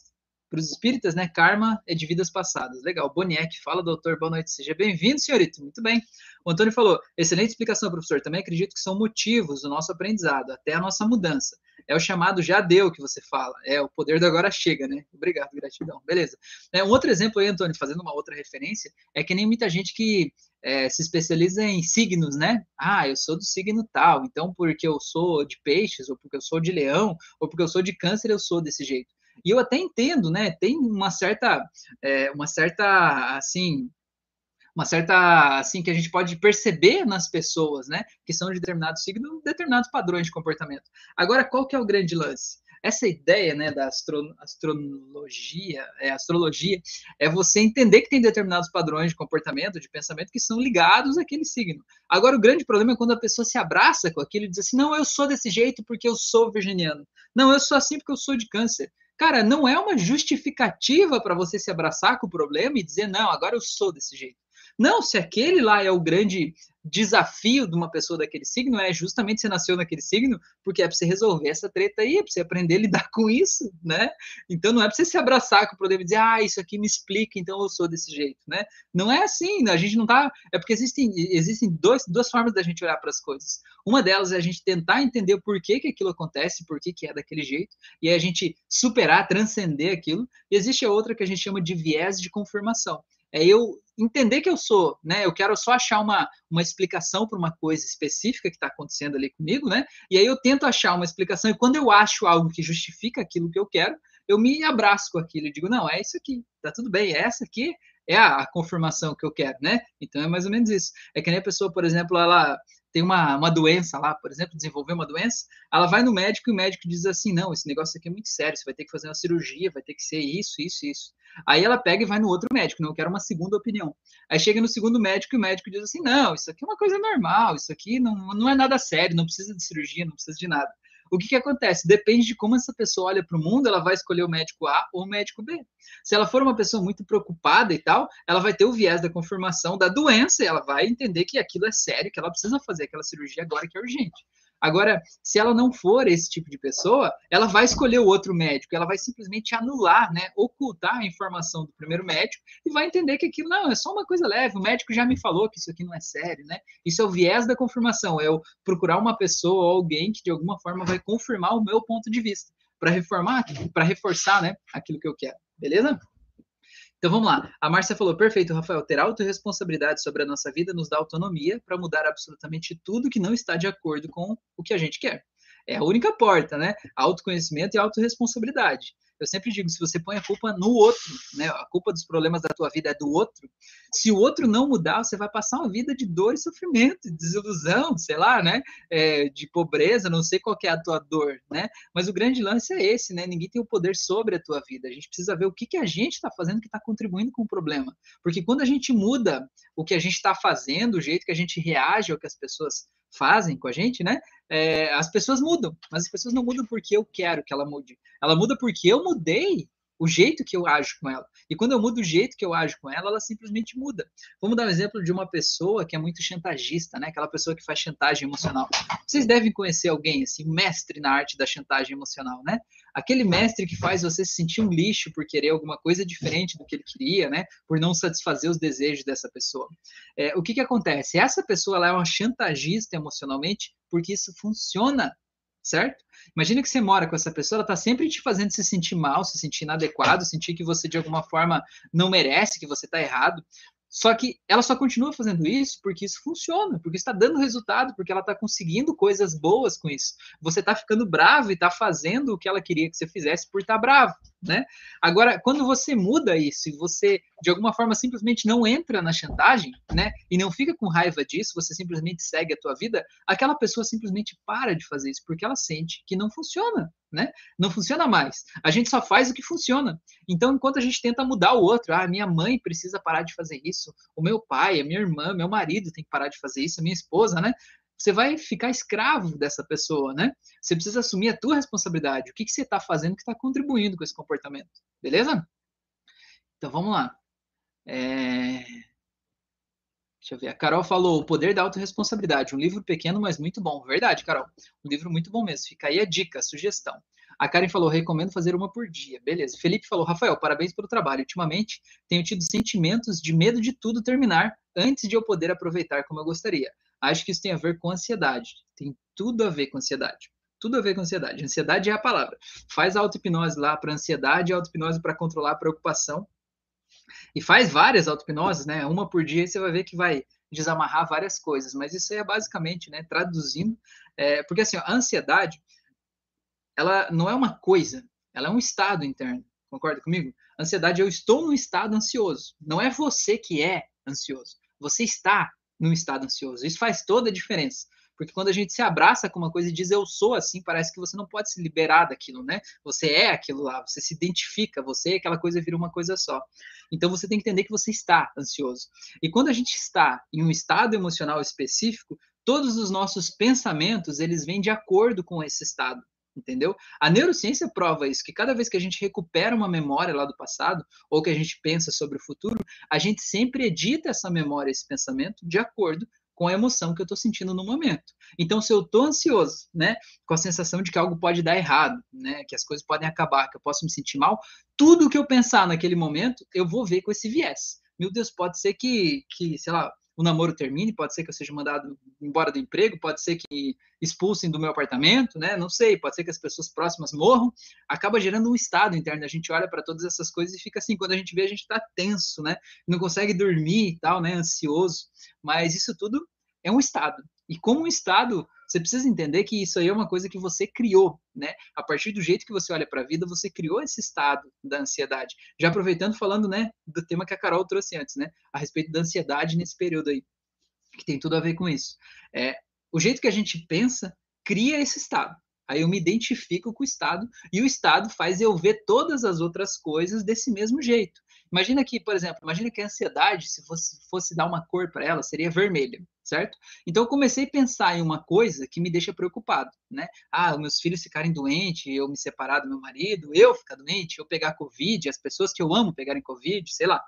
para os espíritas, né, karma é de vidas passadas. Legal, Boniek, fala, doutor, boa noite, seja bem-vindo, senhorito, muito bem. O Antônio falou, excelente explicação, professor, também acredito que são motivos do nosso aprendizado, até a nossa mudança. É o chamado já deu que você fala, é o poder do agora chega, né? Obrigado, gratidão, beleza. É, um outro exemplo aí, Antônio, fazendo uma outra referência, é que nem muita gente que é, se especializa em signos, né? Ah, eu sou do signo tal, então porque eu sou de peixes, ou porque eu sou de leão, ou porque eu sou de câncer, eu sou desse jeito. E eu até entendo, né? Tem uma certa, é, uma certa, assim, uma certa, assim, que a gente pode perceber nas pessoas, né? Que são de determinado signo, determinados padrões de comportamento. Agora, qual que é o grande lance? Essa ideia né, da astro, astrologia, é, astrologia é você entender que tem determinados padrões de comportamento, de pensamento que são ligados àquele signo. Agora, o grande problema é quando a pessoa se abraça com aquilo e diz assim: não, eu sou desse jeito porque eu sou virginiano. Não, eu sou assim porque eu sou de câncer. Cara, não é uma justificativa para você se abraçar com o problema e dizer, não, agora eu sou desse jeito. Não, se aquele lá é o grande desafio de uma pessoa daquele signo, é justamente você nasceu naquele signo, porque é para você resolver essa treta aí, é para você aprender a lidar [LAUGHS] com isso, né? Então não é para você se abraçar com o problema e dizer, ah, isso aqui me explica, então eu sou desse jeito, né? Não é assim, né? a gente não tá. É porque existem, existem dois, duas formas da gente olhar para as coisas. Uma delas é a gente tentar entender por que, que aquilo acontece, por que, que é daquele jeito, e aí a gente superar, transcender aquilo. E existe a outra que a gente chama de viés de confirmação é eu entender que eu sou, né? Eu quero só achar uma, uma explicação para uma coisa específica que está acontecendo ali comigo, né? E aí eu tento achar uma explicação, e quando eu acho algo que justifica aquilo que eu quero, eu me abraço com aquilo e digo, não, é isso aqui, tá tudo bem, é essa aqui é a, a confirmação que eu quero, né? Então é mais ou menos isso. É que nem a pessoa, por exemplo, ela tem uma, uma doença lá, por exemplo, desenvolveu uma doença, ela vai no médico e o médico diz assim: não, esse negócio aqui é muito sério, você vai ter que fazer uma cirurgia, vai ter que ser isso, isso, isso. Aí ela pega e vai no outro médico, não, eu quero uma segunda opinião. Aí chega no segundo médico e o médico diz assim: não, isso aqui é uma coisa normal, isso aqui não, não é nada sério, não precisa de cirurgia, não precisa de nada. O que, que acontece? Depende de como essa pessoa olha para o mundo, ela vai escolher o médico A ou o médico B. Se ela for uma pessoa muito preocupada e tal, ela vai ter o viés da confirmação da doença e ela vai entender que aquilo é sério, que ela precisa fazer aquela cirurgia agora que é urgente. Agora, se ela não for esse tipo de pessoa, ela vai escolher o outro médico, ela vai simplesmente anular, né, ocultar a informação do primeiro médico e vai entender que aquilo não é só uma coisa leve. O médico já me falou que isso aqui não é sério, né? Isso é o viés da confirmação, é eu procurar uma pessoa ou alguém que de alguma forma vai confirmar o meu ponto de vista para reformar, para reforçar, né, aquilo que eu quero. Beleza? Então vamos lá. A Márcia falou: perfeito, Rafael. Ter autorresponsabilidade sobre a nossa vida nos dá autonomia para mudar absolutamente tudo que não está de acordo com o que a gente quer. É a única porta, né? Autoconhecimento e autorresponsabilidade. Eu sempre digo, se você põe a culpa no outro, né? A culpa dos problemas da tua vida é do outro. Se o outro não mudar, você vai passar uma vida de dor e sofrimento, de desilusão, sei lá, né? É, de pobreza, não sei qual é a tua dor, né? Mas o grande lance é esse, né? Ninguém tem o poder sobre a tua vida. A gente precisa ver o que, que a gente está fazendo que está contribuindo com o problema. Porque quando a gente muda o que a gente está fazendo, o jeito que a gente reage ao que as pessoas fazem com a gente, né? É, as pessoas mudam, mas as pessoas não mudam porque eu quero que ela mude. Ela muda porque eu mudei o jeito que eu ajo com ela. E quando eu mudo o jeito que eu ajo com ela, ela simplesmente muda. Vamos dar um exemplo de uma pessoa que é muito chantagista, né? Aquela pessoa que faz chantagem emocional. Vocês devem conhecer alguém assim, mestre na arte da chantagem emocional, né? Aquele mestre que faz você se sentir um lixo por querer alguma coisa diferente do que ele queria, né? Por não satisfazer os desejos dessa pessoa. É, o que que acontece? Essa pessoa ela é uma chantagista emocionalmente porque isso funciona certo? Imagina que você mora com essa pessoa, ela está sempre te fazendo se sentir mal, se sentir inadequado, sentir que você de alguma forma não merece, que você está errado. Só que ela só continua fazendo isso porque isso funciona, porque está dando resultado, porque ela está conseguindo coisas boas com isso. Você está ficando bravo e está fazendo o que ela queria que você fizesse por estar tá bravo, né? Agora, quando você muda isso e você de alguma forma simplesmente não entra na chantagem, né? E não fica com raiva disso, você simplesmente segue a tua vida, aquela pessoa simplesmente para de fazer isso porque ela sente que não funciona, né? Não funciona mais. A gente só faz o que funciona. Então, enquanto a gente tenta mudar o outro, ah, minha mãe precisa parar de fazer isso, o meu pai, a minha irmã, meu marido tem que parar de fazer isso, a minha esposa, né? Você vai ficar escravo dessa pessoa, né? Você precisa assumir a tua responsabilidade. O que, que você está fazendo que está contribuindo com esse comportamento? Beleza? Então, vamos lá. É... Deixa eu ver. A Carol falou O Poder da Autoresponsabilidade. Um livro pequeno, mas muito bom. Verdade, Carol. Um livro muito bom mesmo. Fica aí a dica, a sugestão. A Karen falou: recomendo fazer uma por dia. Beleza. Felipe falou: Rafael, parabéns pelo trabalho. Ultimamente tenho tido sentimentos de medo de tudo terminar antes de eu poder aproveitar como eu gostaria. Acho que isso tem a ver com ansiedade. Tem tudo a ver com ansiedade. Tudo a ver com ansiedade. Ansiedade é a palavra. Faz auto-hipnose lá para ansiedade, auto-hipnose para controlar a preocupação e faz várias auto-hipnoses, né? Uma por dia, você vai ver que vai desamarrar várias coisas. Mas isso é basicamente, né? Traduzindo, é, porque assim, a ansiedade, ela não é uma coisa, ela é um estado interno. Concorda comigo? Ansiedade, eu estou num estado ansioso. Não é você que é ansioso. você está num estado ansioso. Isso faz toda a diferença. Porque quando a gente se abraça com uma coisa e diz eu sou assim, parece que você não pode se liberar daquilo, né? Você é aquilo lá, você se identifica, você, aquela coisa vira uma coisa só. Então você tem que entender que você está ansioso. E quando a gente está em um estado emocional específico, todos os nossos pensamentos, eles vêm de acordo com esse estado entendeu? A neurociência prova isso, que cada vez que a gente recupera uma memória lá do passado, ou que a gente pensa sobre o futuro, a gente sempre edita essa memória, esse pensamento, de acordo com a emoção que eu estou sentindo no momento. Então, se eu estou ansioso, né, com a sensação de que algo pode dar errado, né, que as coisas podem acabar, que eu posso me sentir mal, tudo que eu pensar naquele momento, eu vou ver com esse viés. Meu Deus, pode ser que, que sei lá, o namoro termine, pode ser que eu seja mandado embora do emprego, pode ser que expulsem do meu apartamento, né? Não sei, pode ser que as pessoas próximas morram. Acaba gerando um estado interno. A gente olha para todas essas coisas e fica assim, quando a gente vê, a gente está tenso, né? Não consegue dormir e tal, né? Ansioso. Mas isso tudo é um estado. E como um estado, você precisa entender que isso aí é uma coisa que você criou, né? A partir do jeito que você olha para a vida, você criou esse estado da ansiedade. Já aproveitando falando, né, do tema que a Carol trouxe antes, né, a respeito da ansiedade nesse período aí, que tem tudo a ver com isso. É, o jeito que a gente pensa cria esse estado. Aí eu me identifico com o estado e o estado faz eu ver todas as outras coisas desse mesmo jeito. Imagina que, por exemplo, imagina que a ansiedade, se fosse, fosse dar uma cor para ela, seria vermelha, certo? Então eu comecei a pensar em uma coisa que me deixa preocupado, né? Ah, meus filhos ficarem doentes, eu me separar do meu marido, eu ficar doente, eu pegar Covid, as pessoas que eu amo pegarem Covid, sei lá.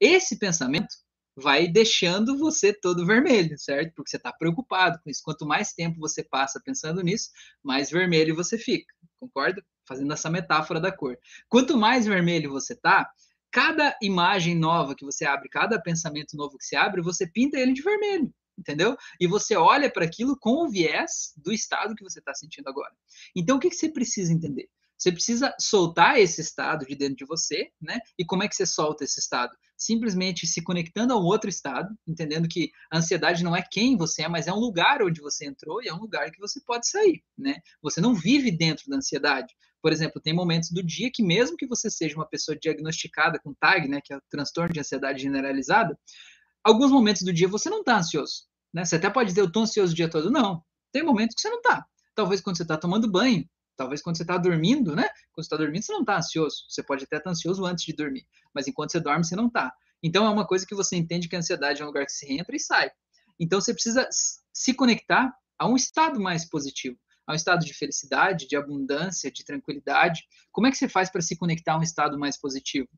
Esse pensamento vai deixando você todo vermelho, certo? Porque você está preocupado com isso. Quanto mais tempo você passa pensando nisso, mais vermelho você fica, concorda? Fazendo essa metáfora da cor. Quanto mais vermelho você tá, cada imagem nova que você abre, cada pensamento novo que você abre, você pinta ele de vermelho, entendeu? E você olha para aquilo com o viés do estado que você está sentindo agora. Então, o que, que você precisa entender? Você precisa soltar esse estado de dentro de você, né? E como é que você solta esse estado? Simplesmente se conectando a um outro estado, entendendo que a ansiedade não é quem você é, mas é um lugar onde você entrou e é um lugar que você pode sair, né? Você não vive dentro da ansiedade. Por exemplo, tem momentos do dia que mesmo que você seja uma pessoa diagnosticada com TAG, né, que é o transtorno de ansiedade generalizada, alguns momentos do dia você não está ansioso, né? Você até pode dizer eu estou ansioso o dia todo, não. Tem momentos que você não está. Talvez quando você está tomando banho, talvez quando você está dormindo, né? Quando você está dormindo, você não está ansioso. Você pode até estar tá ansioso antes de dormir, mas enquanto você dorme, você não está. Então é uma coisa que você entende que a ansiedade é um lugar que se entra e sai. Então você precisa se conectar a um estado mais positivo a um estado de felicidade, de abundância, de tranquilidade? Como é que você faz para se conectar a um estado mais positivo?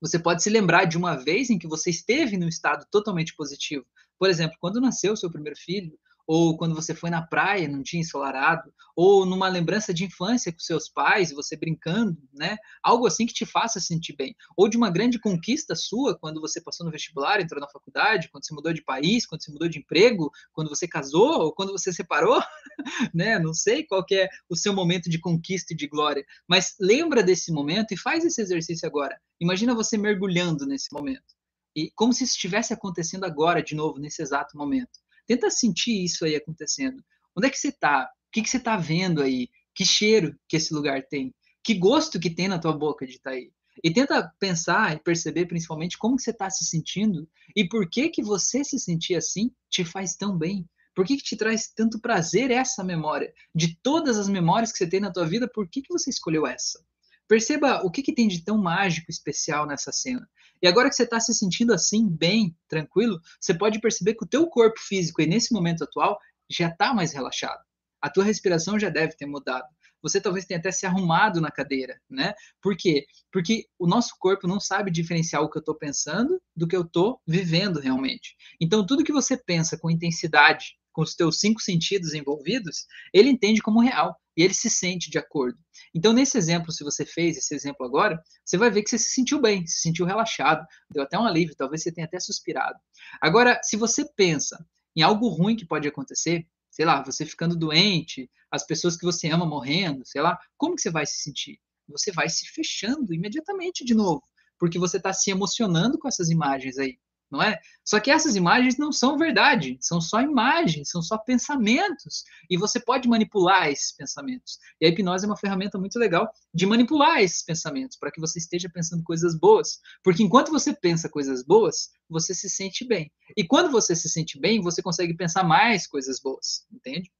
Você pode se lembrar de uma vez em que você esteve num estado totalmente positivo. Por exemplo, quando nasceu o seu primeiro filho, ou quando você foi na praia num dia ensolarado, ou numa lembrança de infância com seus pais, você brincando, né? Algo assim que te faça sentir bem. Ou de uma grande conquista sua, quando você passou no vestibular, entrou na faculdade, quando você mudou de país, quando você mudou de emprego, quando você casou, ou quando você separou, [LAUGHS] né? Não sei qual é o seu momento de conquista e de glória, mas lembra desse momento e faz esse exercício agora. Imagina você mergulhando nesse momento. E como se estivesse acontecendo agora, de novo, nesse exato momento. Tenta sentir isso aí acontecendo. Onde é que você está? O que, que você está vendo aí? Que cheiro que esse lugar tem? Que gosto que tem na tua boca de estar tá aí? E tenta pensar e perceber principalmente como que você está se sentindo e por que que você se sentir assim te faz tão bem. Por que, que te traz tanto prazer essa memória? De todas as memórias que você tem na tua vida, por que, que você escolheu essa? Perceba o que, que tem de tão mágico, especial nessa cena. E agora que você está se sentindo assim, bem, tranquilo, você pode perceber que o teu corpo físico, e nesse momento atual, já está mais relaxado. A tua respiração já deve ter mudado. Você talvez tenha até se arrumado na cadeira, né? Por quê? Porque o nosso corpo não sabe diferenciar o que eu estou pensando do que eu estou vivendo realmente. Então, tudo que você pensa com intensidade, com os teus cinco sentidos envolvidos, ele entende como real e ele se sente de acordo. Então, nesse exemplo, se você fez esse exemplo agora, você vai ver que você se sentiu bem, se sentiu relaxado, deu até um alívio, talvez você tenha até suspirado. Agora, se você pensa em algo ruim que pode acontecer, sei lá, você ficando doente, as pessoas que você ama morrendo, sei lá, como que você vai se sentir? Você vai se fechando imediatamente de novo, porque você está se emocionando com essas imagens aí. Não é? Só que essas imagens não são verdade, são só imagens, são só pensamentos, e você pode manipular esses pensamentos. E a hipnose é uma ferramenta muito legal de manipular esses pensamentos, para que você esteja pensando coisas boas, porque enquanto você pensa coisas boas, você se sente bem. E quando você se sente bem, você consegue pensar mais coisas boas, entende?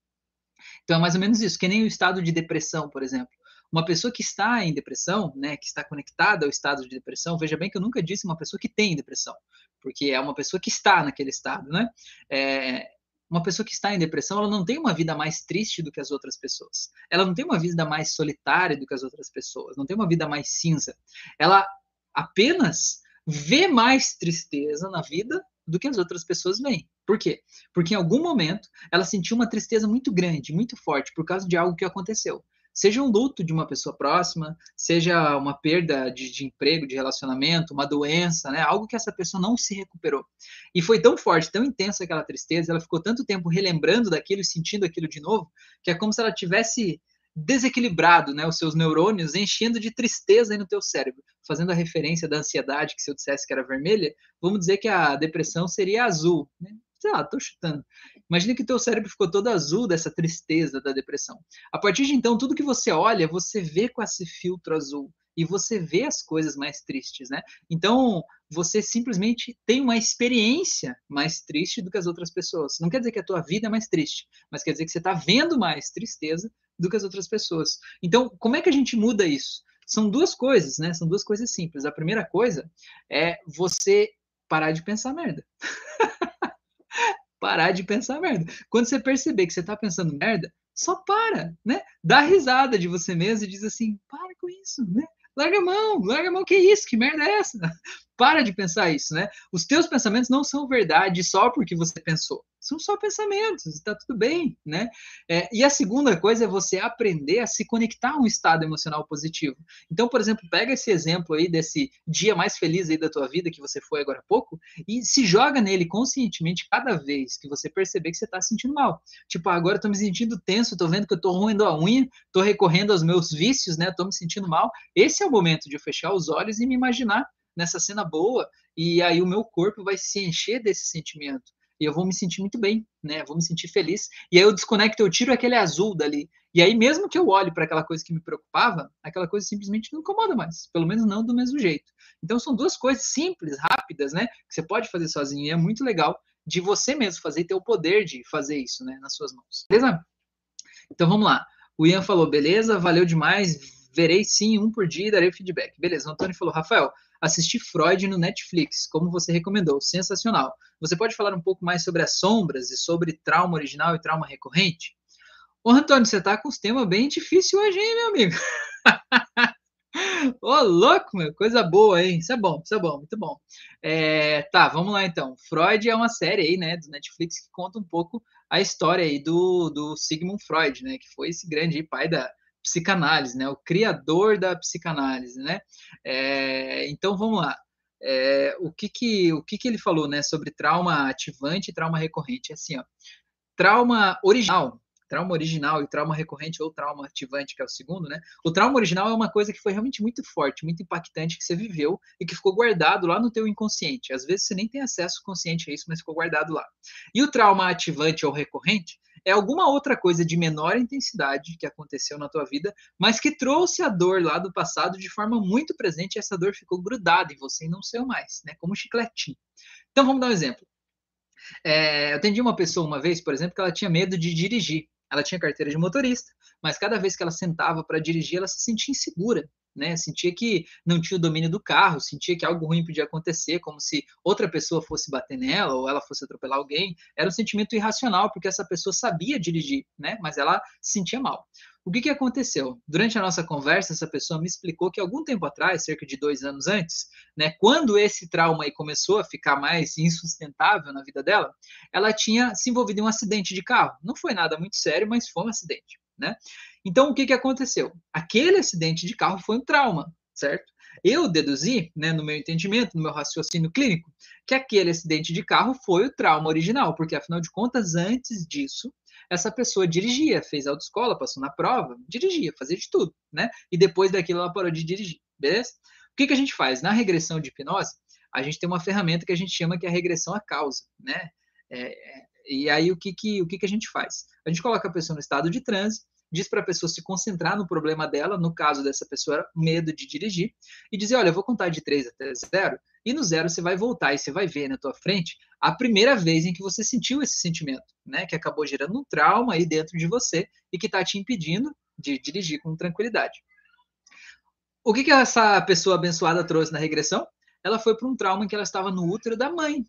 Então é mais ou menos isso, que nem o estado de depressão, por exemplo. Uma pessoa que está em depressão, né, que está conectada ao estado de depressão, veja bem que eu nunca disse uma pessoa que tem depressão, porque é uma pessoa que está naquele estado, né? É, uma pessoa que está em depressão, ela não tem uma vida mais triste do que as outras pessoas. Ela não tem uma vida mais solitária do que as outras pessoas. Não tem uma vida mais cinza. Ela apenas vê mais tristeza na vida do que as outras pessoas veem. Por quê? Porque em algum momento ela sentiu uma tristeza muito grande, muito forte, por causa de algo que aconteceu. Seja um luto de uma pessoa próxima, seja uma perda de, de, emprego, de relacionamento, uma doença, né? Algo que essa pessoa não se recuperou. E foi tão forte, tão intensa aquela tristeza, ela ficou tanto tempo relembrando daquilo e sentindo aquilo de novo, que é como se ela tivesse desequilibrado, né, os seus neurônios, enchendo de tristeza aí no teu cérebro, fazendo a referência da ansiedade, que se eu dissesse que era vermelha, vamos dizer que a depressão seria azul, né? sei lá, tô chutando. Imagina que teu cérebro ficou todo azul dessa tristeza da depressão. A partir de então, tudo que você olha, você vê com esse filtro azul e você vê as coisas mais tristes, né? Então, você simplesmente tem uma experiência mais triste do que as outras pessoas. Não quer dizer que a tua vida é mais triste, mas quer dizer que você está vendo mais tristeza do que as outras pessoas. Então, como é que a gente muda isso? São duas coisas, né? São duas coisas simples. A primeira coisa é você parar de pensar merda. [LAUGHS] parar de pensar merda. Quando você perceber que você está pensando merda, só para, né? Dá risada de você mesmo e diz assim: para com isso, né? Larga a mão, larga a mão, que isso? Que merda é essa? [LAUGHS] Para de pensar isso, né? Os teus pensamentos não são verdade só porque você pensou são só pensamentos, está tudo bem, né? É, e a segunda coisa é você aprender a se conectar a um estado emocional positivo. Então, por exemplo, pega esse exemplo aí desse dia mais feliz aí da tua vida que você foi agora há pouco e se joga nele conscientemente cada vez que você perceber que você está sentindo mal. Tipo, ah, agora eu tô me sentindo tenso, tô vendo que eu tô roendo a unha, tô recorrendo aos meus vícios, né? Tô me sentindo mal. Esse é o momento de eu fechar os olhos e me imaginar nessa cena boa e aí o meu corpo vai se encher desse sentimento e eu vou me sentir muito bem, né? vou me sentir feliz. E aí eu desconecto, eu tiro aquele azul dali. E aí, mesmo que eu olhe para aquela coisa que me preocupava, aquela coisa simplesmente não incomoda mais. Pelo menos não do mesmo jeito. Então, são duas coisas simples, rápidas, né? Que você pode fazer sozinho. E é muito legal de você mesmo fazer e ter o poder de fazer isso, né? Nas suas mãos. Beleza? Então, vamos lá. O Ian falou, beleza, valeu demais. Verei sim, um por dia e darei feedback. Beleza. O Antônio falou, Rafael, assisti Freud no Netflix, como você recomendou, sensacional. Você pode falar um pouco mais sobre as sombras e sobre trauma original e trauma recorrente? Ô, Antônio, você tá com os temas bem difíceis hoje, hein, meu amigo? [LAUGHS] Ô, louco, meu, coisa boa, hein? Isso é bom, isso é bom, muito bom. É, tá, vamos lá então. Freud é uma série aí, né, do Netflix que conta um pouco a história aí do, do Sigmund Freud, né, que foi esse grande pai da, psicanálise, né? O criador da psicanálise, né? É, então vamos lá. É, o que que o que que ele falou, né? Sobre trauma ativante e trauma recorrente? É assim, ó. Trauma original, trauma original e trauma recorrente ou trauma ativante, que é o segundo, né? O trauma original é uma coisa que foi realmente muito forte, muito impactante que você viveu e que ficou guardado lá no teu inconsciente. Às vezes você nem tem acesso consciente a isso, mas ficou guardado lá. E o trauma ativante ou recorrente é alguma outra coisa de menor intensidade que aconteceu na tua vida, mas que trouxe a dor lá do passado de forma muito presente e essa dor ficou grudada em você e não saiu mais, né? Como um chicletinho. Então vamos dar um exemplo. É, eu atendi uma pessoa uma vez, por exemplo, que ela tinha medo de dirigir. Ela tinha carteira de motorista, mas cada vez que ela sentava para dirigir, ela se sentia insegura né? Sentia que não tinha o domínio do carro, sentia que algo ruim podia acontecer, como se outra pessoa fosse bater nela ou ela fosse atropelar alguém. Era um sentimento irracional, porque essa pessoa sabia dirigir, né? Mas ela se sentia mal. O que, que aconteceu? Durante a nossa conversa, essa pessoa me explicou que algum tempo atrás, cerca de dois anos antes, né, quando esse trauma aí começou a ficar mais insustentável na vida dela, ela tinha se envolvido em um acidente de carro. Não foi nada muito sério, mas foi um acidente né? Então, o que, que aconteceu? Aquele acidente de carro foi um trauma, certo? Eu deduzi, né, no meu entendimento, no meu raciocínio clínico, que aquele acidente de carro foi o trauma original, porque afinal de contas, antes disso, essa pessoa dirigia, fez autoescola, passou na prova, dirigia, fazia de tudo, né? E depois daquilo ela parou de dirigir, beleza? O que, que a gente faz? Na regressão de hipnose, a gente tem uma ferramenta que a gente chama que é a regressão à causa, né? É, e aí o que que, o que que a gente faz? A gente coloca a pessoa no estado de transe, diz para a pessoa se concentrar no problema dela, no caso dessa pessoa medo de dirigir, e dizer, olha, eu vou contar de 3 até 0, e no zero você vai voltar e você vai ver na tua frente a primeira vez em que você sentiu esse sentimento, né, que acabou gerando um trauma aí dentro de você e que está te impedindo de dirigir com tranquilidade. O que, que essa pessoa abençoada trouxe na regressão? Ela foi para um trauma em que ela estava no útero da mãe.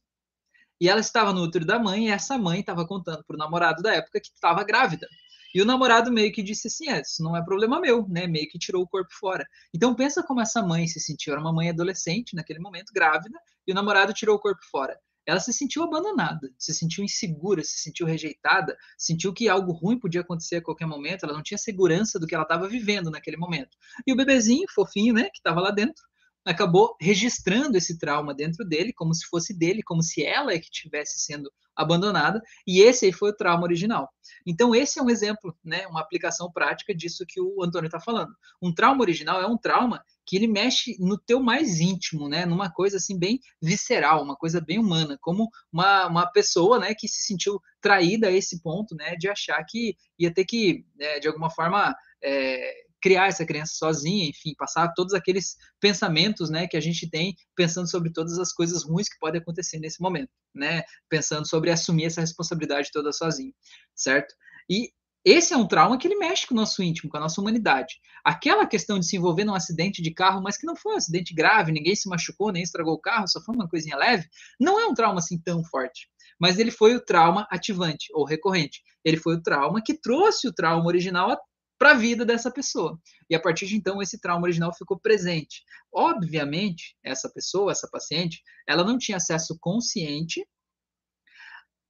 E ela estava no útero da mãe e essa mãe estava contando para o namorado da época que estava grávida. E o namorado meio que disse assim: é, isso não é problema meu, né? Meio que tirou o corpo fora. Então pensa como essa mãe se sentiu. Era uma mãe adolescente naquele momento, grávida, e o namorado tirou o corpo fora. Ela se sentiu abandonada, se sentiu insegura, se sentiu rejeitada, sentiu que algo ruim podia acontecer a qualquer momento, ela não tinha segurança do que ela estava vivendo naquele momento. E o bebezinho, fofinho, né, que estava lá dentro, acabou registrando esse trauma dentro dele, como se fosse dele, como se ela é que estivesse sendo abandonada, e esse aí foi o trauma original. Então, esse é um exemplo, né, uma aplicação prática disso que o Antônio está falando. Um trauma original é um trauma que ele mexe no teu mais íntimo, né, numa coisa assim bem visceral, uma coisa bem humana, como uma, uma pessoa, né, que se sentiu traída a esse ponto, né, de achar que ia ter que, né, de alguma forma, é, criar essa criança sozinha, enfim, passar todos aqueles pensamentos, né, que a gente tem pensando sobre todas as coisas ruins que podem acontecer nesse momento, né, pensando sobre assumir essa responsabilidade toda sozinho, certo? E esse é um trauma que ele mexe com o nosso íntimo, com a nossa humanidade. Aquela questão de se envolver num acidente de carro, mas que não foi um acidente grave, ninguém se machucou, nem estragou o carro, só foi uma coisinha leve, não é um trauma assim tão forte. Mas ele foi o trauma ativante ou recorrente. Ele foi o trauma que trouxe o trauma original para a vida dessa pessoa. E a partir de então, esse trauma original ficou presente. Obviamente, essa pessoa, essa paciente, ela não tinha acesso consciente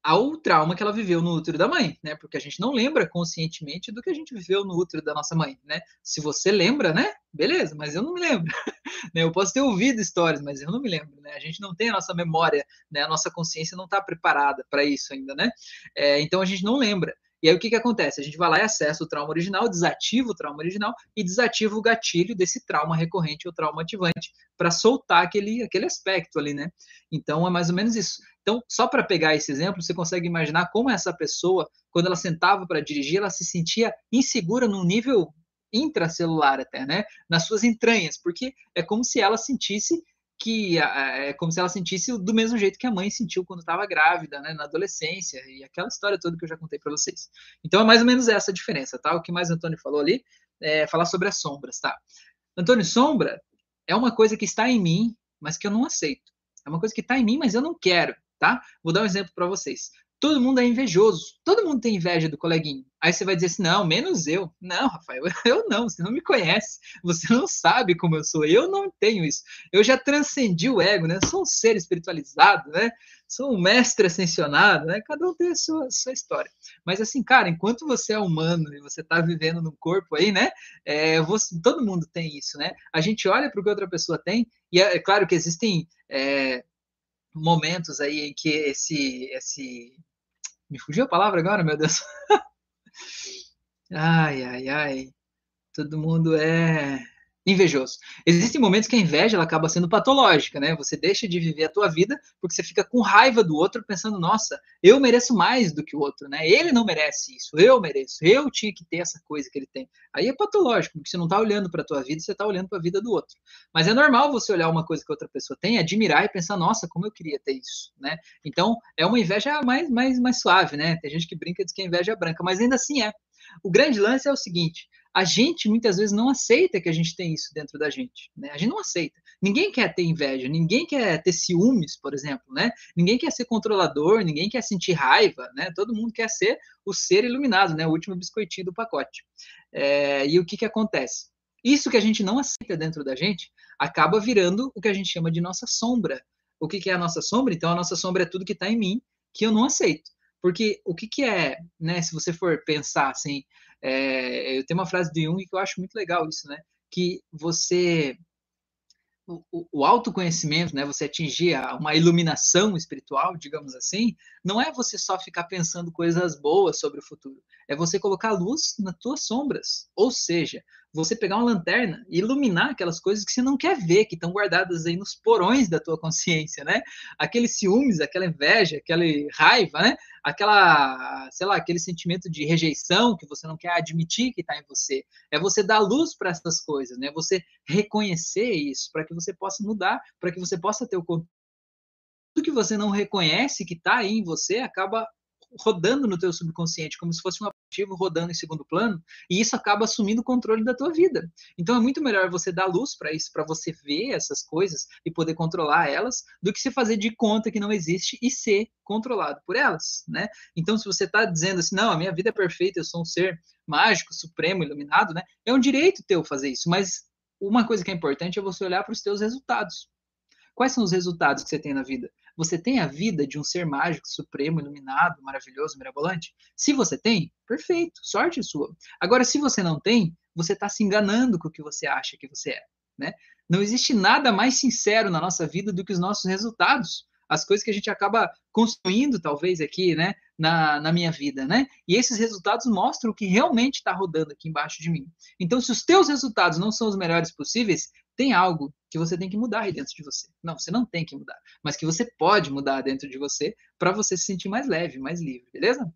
ao trauma que ela viveu no útero da mãe, né? Porque a gente não lembra conscientemente do que a gente viveu no útero da nossa mãe, né? Se você lembra, né? Beleza, mas eu não me lembro. [LAUGHS] Né? eu posso ter ouvido histórias, mas eu não me lembro, né? A gente não tem a nossa memória, né? A nossa consciência não está preparada para isso ainda, né? É, então a gente não lembra. E aí o que, que acontece? A gente vai lá e acessa o trauma original, desativa o trauma original e desativa o gatilho desse trauma recorrente ou trauma ativante para soltar aquele, aquele aspecto ali, né? Então é mais ou menos isso. Então, só para pegar esse exemplo, você consegue imaginar como essa pessoa, quando ela sentava para dirigir, ela se sentia insegura num nível intracelular até, né? Nas suas entranhas, porque é como se ela sentisse que é como se ela sentisse do mesmo jeito que a mãe sentiu quando estava grávida, né, na adolescência, e aquela história toda que eu já contei para vocês. Então é mais ou menos essa a diferença, tá? O que mais o Antônio falou ali é falar sobre as sombras, tá? Antônio, sombra é uma coisa que está em mim, mas que eu não aceito. É uma coisa que está em mim, mas eu não quero, tá? Vou dar um exemplo para vocês todo mundo é invejoso. Todo mundo tem inveja do coleguinho. Aí você vai dizer assim: não, menos eu. Não, Rafael, [LAUGHS] eu não. Você não me conhece. Você não sabe como eu sou. Eu não tenho isso. Eu já transcendi o ego, né? sou um ser espiritualizado, né? Sou um mestre ascensionado, né? Cada um tem a sua, sua história. Mas assim, cara, enquanto você é humano e você está vivendo no corpo aí, né? É, você, todo mundo tem isso, né? A gente olha para o que outra pessoa tem, e é, é claro que existem. É, momentos aí em que esse, esse me fugiu a palavra agora, meu Deus. [LAUGHS] ai, ai, ai. Todo mundo é invejoso. Existem momentos que a inveja ela acaba sendo patológica, né? Você deixa de viver a tua vida porque você fica com raiva do outro, pensando, nossa, eu mereço mais do que o outro, né? Ele não merece isso, eu mereço, eu tinha que ter essa coisa que ele tem. Aí é patológico, porque você não está olhando para a tua vida, você está olhando para a vida do outro. Mas é normal você olhar uma coisa que outra pessoa tem, admirar e pensar, nossa, como eu queria ter isso, né? Então, é uma inveja mais, mais, mais suave, né? Tem gente que brinca diz que a inveja é branca, mas ainda assim é. O grande lance é o seguinte: a gente muitas vezes não aceita que a gente tem isso dentro da gente, né? A gente não aceita. Ninguém quer ter inveja, ninguém quer ter ciúmes, por exemplo, né? Ninguém quer ser controlador, ninguém quer sentir raiva, né? Todo mundo quer ser o ser iluminado, né? O último biscoitinho do pacote. É, e o que que acontece? Isso que a gente não aceita dentro da gente acaba virando o que a gente chama de nossa sombra. O que, que é a nossa sombra? Então, a nossa sombra é tudo que está em mim que eu não aceito. Porque o que, que é, né? Se você for pensar assim, é, eu tenho uma frase do Jung que eu acho muito legal isso, né? Que você o, o, autoconhecimento, né, você atingir uma iluminação espiritual, digamos assim, não é você só ficar pensando coisas boas sobre o futuro, é você colocar luz nas tuas sombras. Ou seja, você pegar uma lanterna e iluminar aquelas coisas que você não quer ver, que estão guardadas aí nos porões da tua consciência, né? Aqueles ciúmes, aquela inveja, aquela raiva, né? Aquela, sei lá, aquele sentimento de rejeição que você não quer admitir que está em você. É você dar luz para essas coisas, né? Você reconhecer isso para que você possa mudar, para que você possa ter o tudo que você não reconhece que está aí em você acaba rodando no teu subconsciente, como se fosse um aplicativo rodando em segundo plano, e isso acaba assumindo o controle da tua vida. Então é muito melhor você dar luz para isso, para você ver essas coisas e poder controlar elas, do que se fazer de conta que não existe e ser controlado por elas, né? Então se você está dizendo assim, não, a minha vida é perfeita, eu sou um ser mágico, supremo, iluminado, né? É um direito teu fazer isso, mas uma coisa que é importante é você olhar para os teus resultados. Quais são os resultados que você tem na vida? Você tem a vida de um ser mágico, supremo, iluminado, maravilhoso, mirabolante? Se você tem, perfeito, sorte sua. Agora, se você não tem, você está se enganando com o que você acha que você é. Né? Não existe nada mais sincero na nossa vida do que os nossos resultados as coisas que a gente acaba construindo, talvez, aqui, né, na, na minha vida, né? E esses resultados mostram o que realmente está rodando aqui embaixo de mim. Então, se os teus resultados não são os melhores possíveis, tem algo que você tem que mudar aí dentro de você. Não, você não tem que mudar, mas que você pode mudar dentro de você para você se sentir mais leve, mais livre, beleza?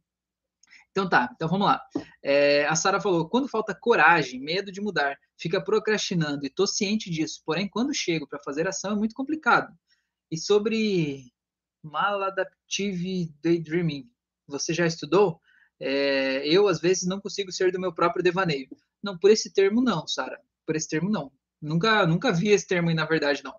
Então tá, então vamos lá. É, a Sara falou: quando falta coragem, medo de mudar, fica procrastinando e tô ciente disso. Porém, quando chego para fazer ação é muito complicado. E sobre maladaptive daydreaming, você já estudou? É, eu, às vezes, não consigo ser do meu próprio devaneio. Não, por esse termo não, Sara. Por esse termo não. Nunca, nunca vi esse termo aí, na verdade, não.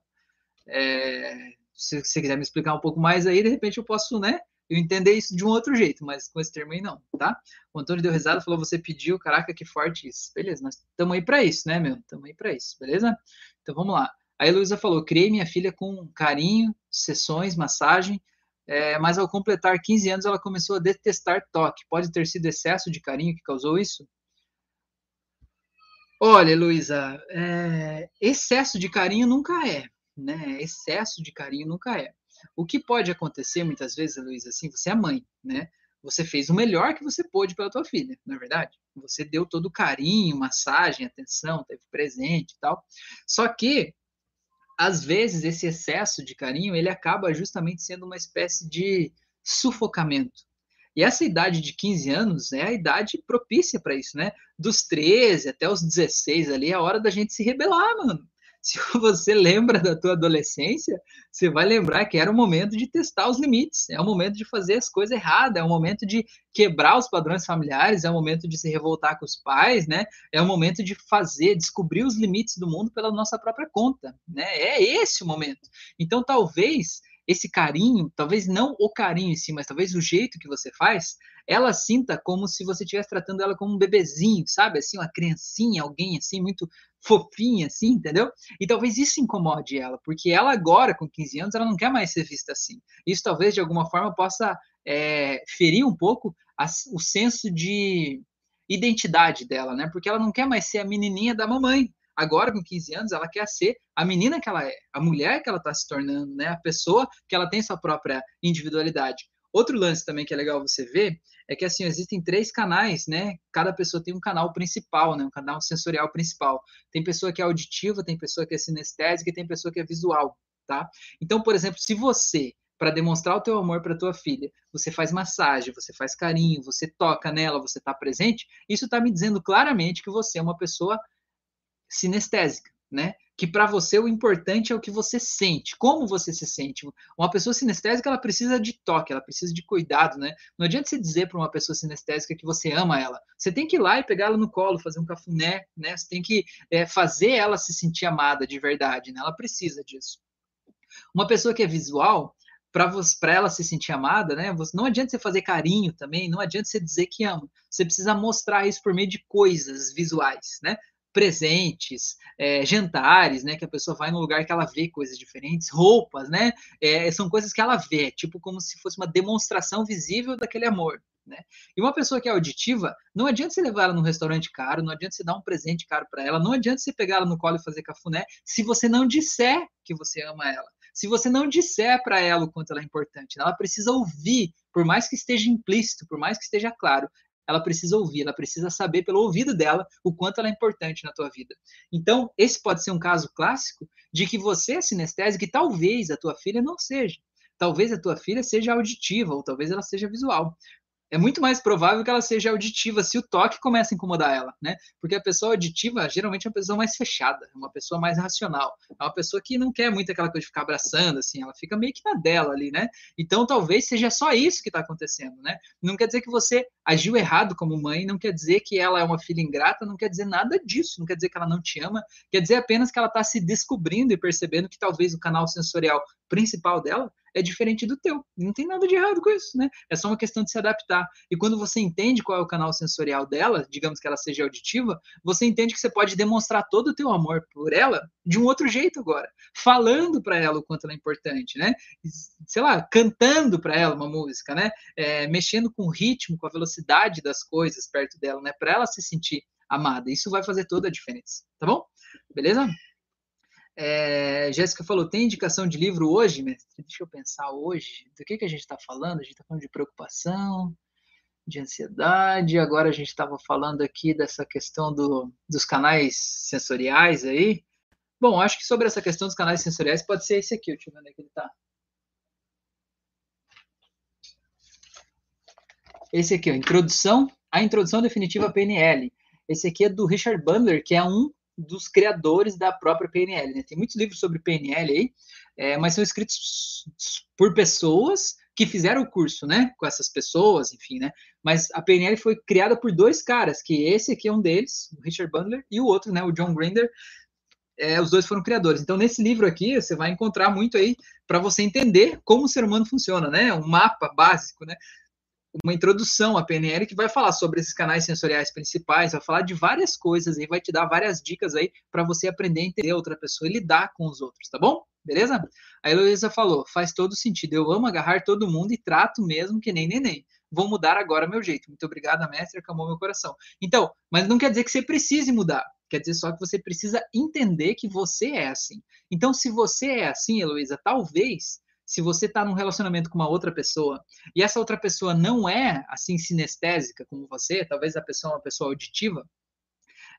É, se você quiser me explicar um pouco mais aí, de repente eu posso, né? Eu entender isso de um outro jeito, mas com esse termo aí não, tá? O Antônio deu risada, falou: você pediu, caraca, que forte isso. Beleza, nós estamos aí para isso, né, meu? Estamos aí para isso, beleza? Então vamos lá. A Heloísa falou: criei minha filha com carinho, sessões, massagem, é, mas ao completar 15 anos ela começou a detestar toque. Pode ter sido excesso de carinho que causou isso? Olha, Heloísa, é, excesso de carinho nunca é, né? Excesso de carinho nunca é. O que pode acontecer muitas vezes, Heloísa, assim, você é mãe, né? Você fez o melhor que você pôde pela tua filha, não é verdade? Você deu todo o carinho, massagem, atenção, teve presente e tal. Só que às vezes esse excesso de carinho ele acaba justamente sendo uma espécie de sufocamento. E essa idade de 15 anos é a idade propícia para isso, né? Dos 13 até os 16 ali é a hora da gente se rebelar, mano [LAUGHS] se você lembra da tua adolescência, você vai lembrar que era o momento de testar os limites, é o momento de fazer as coisas erradas, é o momento de quebrar os padrões familiares, é o momento de se revoltar com os pais, né? É o momento de fazer, descobrir os limites do mundo pela nossa própria conta, né? É esse o momento. Então, talvez esse carinho, talvez não o carinho em si, mas talvez o jeito que você faz, ela sinta como se você estivesse tratando ela como um bebezinho, sabe? Assim, uma criancinha, alguém assim, muito fofinha, assim, entendeu? E talvez isso incomode ela, porque ela agora, com 15 anos, ela não quer mais ser vista assim. Isso talvez, de alguma forma, possa é, ferir um pouco o senso de identidade dela, né? Porque ela não quer mais ser a menininha da mamãe, Agora, com 15 anos, ela quer ser a menina que ela é, a mulher que ela está se tornando, né? A pessoa que ela tem sua própria individualidade. Outro lance também que é legal você ver é que assim existem três canais, né? Cada pessoa tem um canal principal, né? Um canal sensorial principal. Tem pessoa que é auditiva, tem pessoa que é sinestésica e tem pessoa que é visual, tá? Então, por exemplo, se você para demonstrar o teu amor para tua filha, você faz massagem, você faz carinho, você toca nela, você está presente, isso está me dizendo claramente que você é uma pessoa sinestésica, né? Que para você o importante é o que você sente, como você se sente. Uma pessoa sinestésica ela precisa de toque, ela precisa de cuidado, né? Não adianta você dizer para uma pessoa sinestésica que você ama ela. Você tem que ir lá e pegar ela no colo, fazer um cafuné, né? Você tem que é, fazer ela se sentir amada de verdade, né? Ela precisa disso. Uma pessoa que é visual, para ela se sentir amada, né? Não adianta você fazer carinho também, não adianta você dizer que ama. Você precisa mostrar isso por meio de coisas visuais, né? Presentes, é, jantares, né? Que a pessoa vai num lugar que ela vê coisas diferentes, roupas, né? É, são coisas que ela vê, tipo como se fosse uma demonstração visível daquele amor. Né? E uma pessoa que é auditiva, não adianta você levar ela num restaurante caro, não adianta você dar um presente caro para ela, não adianta você pegar ela no colo e fazer cafuné, se você não disser que você ama ela. Se você não disser para ela o quanto ela é importante, ela precisa ouvir, por mais que esteja implícito, por mais que esteja claro, ela precisa ouvir, ela precisa saber pelo ouvido dela o quanto ela é importante na tua vida. Então, esse pode ser um caso clássico de que você é sinestésico e talvez a tua filha não seja. Talvez a tua filha seja auditiva ou talvez ela seja visual é muito mais provável que ela seja auditiva se o toque começa a incomodar ela, né? Porque a pessoa auditiva geralmente é uma pessoa mais fechada, é uma pessoa mais racional, é uma pessoa que não quer muito aquela coisa de ficar abraçando, assim, ela fica meio que na dela ali, né? Então talvez seja só isso que está acontecendo, né? Não quer dizer que você agiu errado como mãe, não quer dizer que ela é uma filha ingrata, não quer dizer nada disso, não quer dizer que ela não te ama, quer dizer apenas que ela está se descobrindo e percebendo que talvez o canal sensorial principal dela é diferente do teu. Não tem nada de errado com isso, né? É só uma questão de se adaptar. E quando você entende qual é o canal sensorial dela, digamos que ela seja auditiva, você entende que você pode demonstrar todo o teu amor por ela de um outro jeito agora, falando para ela o quanto ela é importante, né? Sei lá, cantando para ela uma música, né? É, mexendo com o ritmo, com a velocidade das coisas perto dela, né? Para ela se sentir amada. Isso vai fazer toda a diferença, tá bom? Beleza? É, Jéssica falou, tem indicação de livro hoje, mestre? Deixa eu pensar hoje. Do que, que a gente está falando? A gente está falando de preocupação, de ansiedade. Agora a gente estava falando aqui dessa questão do, dos canais sensoriais aí. Bom, acho que sobre essa questão dos canais sensoriais pode ser esse aqui. Deixa eu ver onde é que ele está. Esse aqui, ó, introdução, a introdução definitiva PNL. Esse aqui é do Richard Bandler, que é um dos criadores da própria PNL. Né? Tem muitos livros sobre PNL aí, é, mas são escritos por pessoas que fizeram o curso, né, com essas pessoas, enfim, né, mas a PNL foi criada por dois caras, que esse aqui é um deles, o Richard Bandler, e o outro, né, o John Grinder, é, os dois foram criadores. Então, nesse livro aqui, você vai encontrar muito aí para você entender como o ser humano funciona, né, um mapa básico, né, uma introdução à PNL que vai falar sobre esses canais sensoriais principais, vai falar de várias coisas e vai te dar várias dicas aí para você aprender a entender outra pessoa e lidar com os outros, tá bom? Beleza? A Heloísa falou: faz todo sentido. Eu amo agarrar todo mundo e trato mesmo que nem neném. Vou mudar agora meu jeito. Muito obrigada, mestre, acalmou meu coração. Então, mas não quer dizer que você precise mudar. Quer dizer só que você precisa entender que você é assim. Então, se você é assim, Heloísa, talvez se você está num relacionamento com uma outra pessoa e essa outra pessoa não é assim sinestésica como você, talvez a pessoa é uma pessoa auditiva,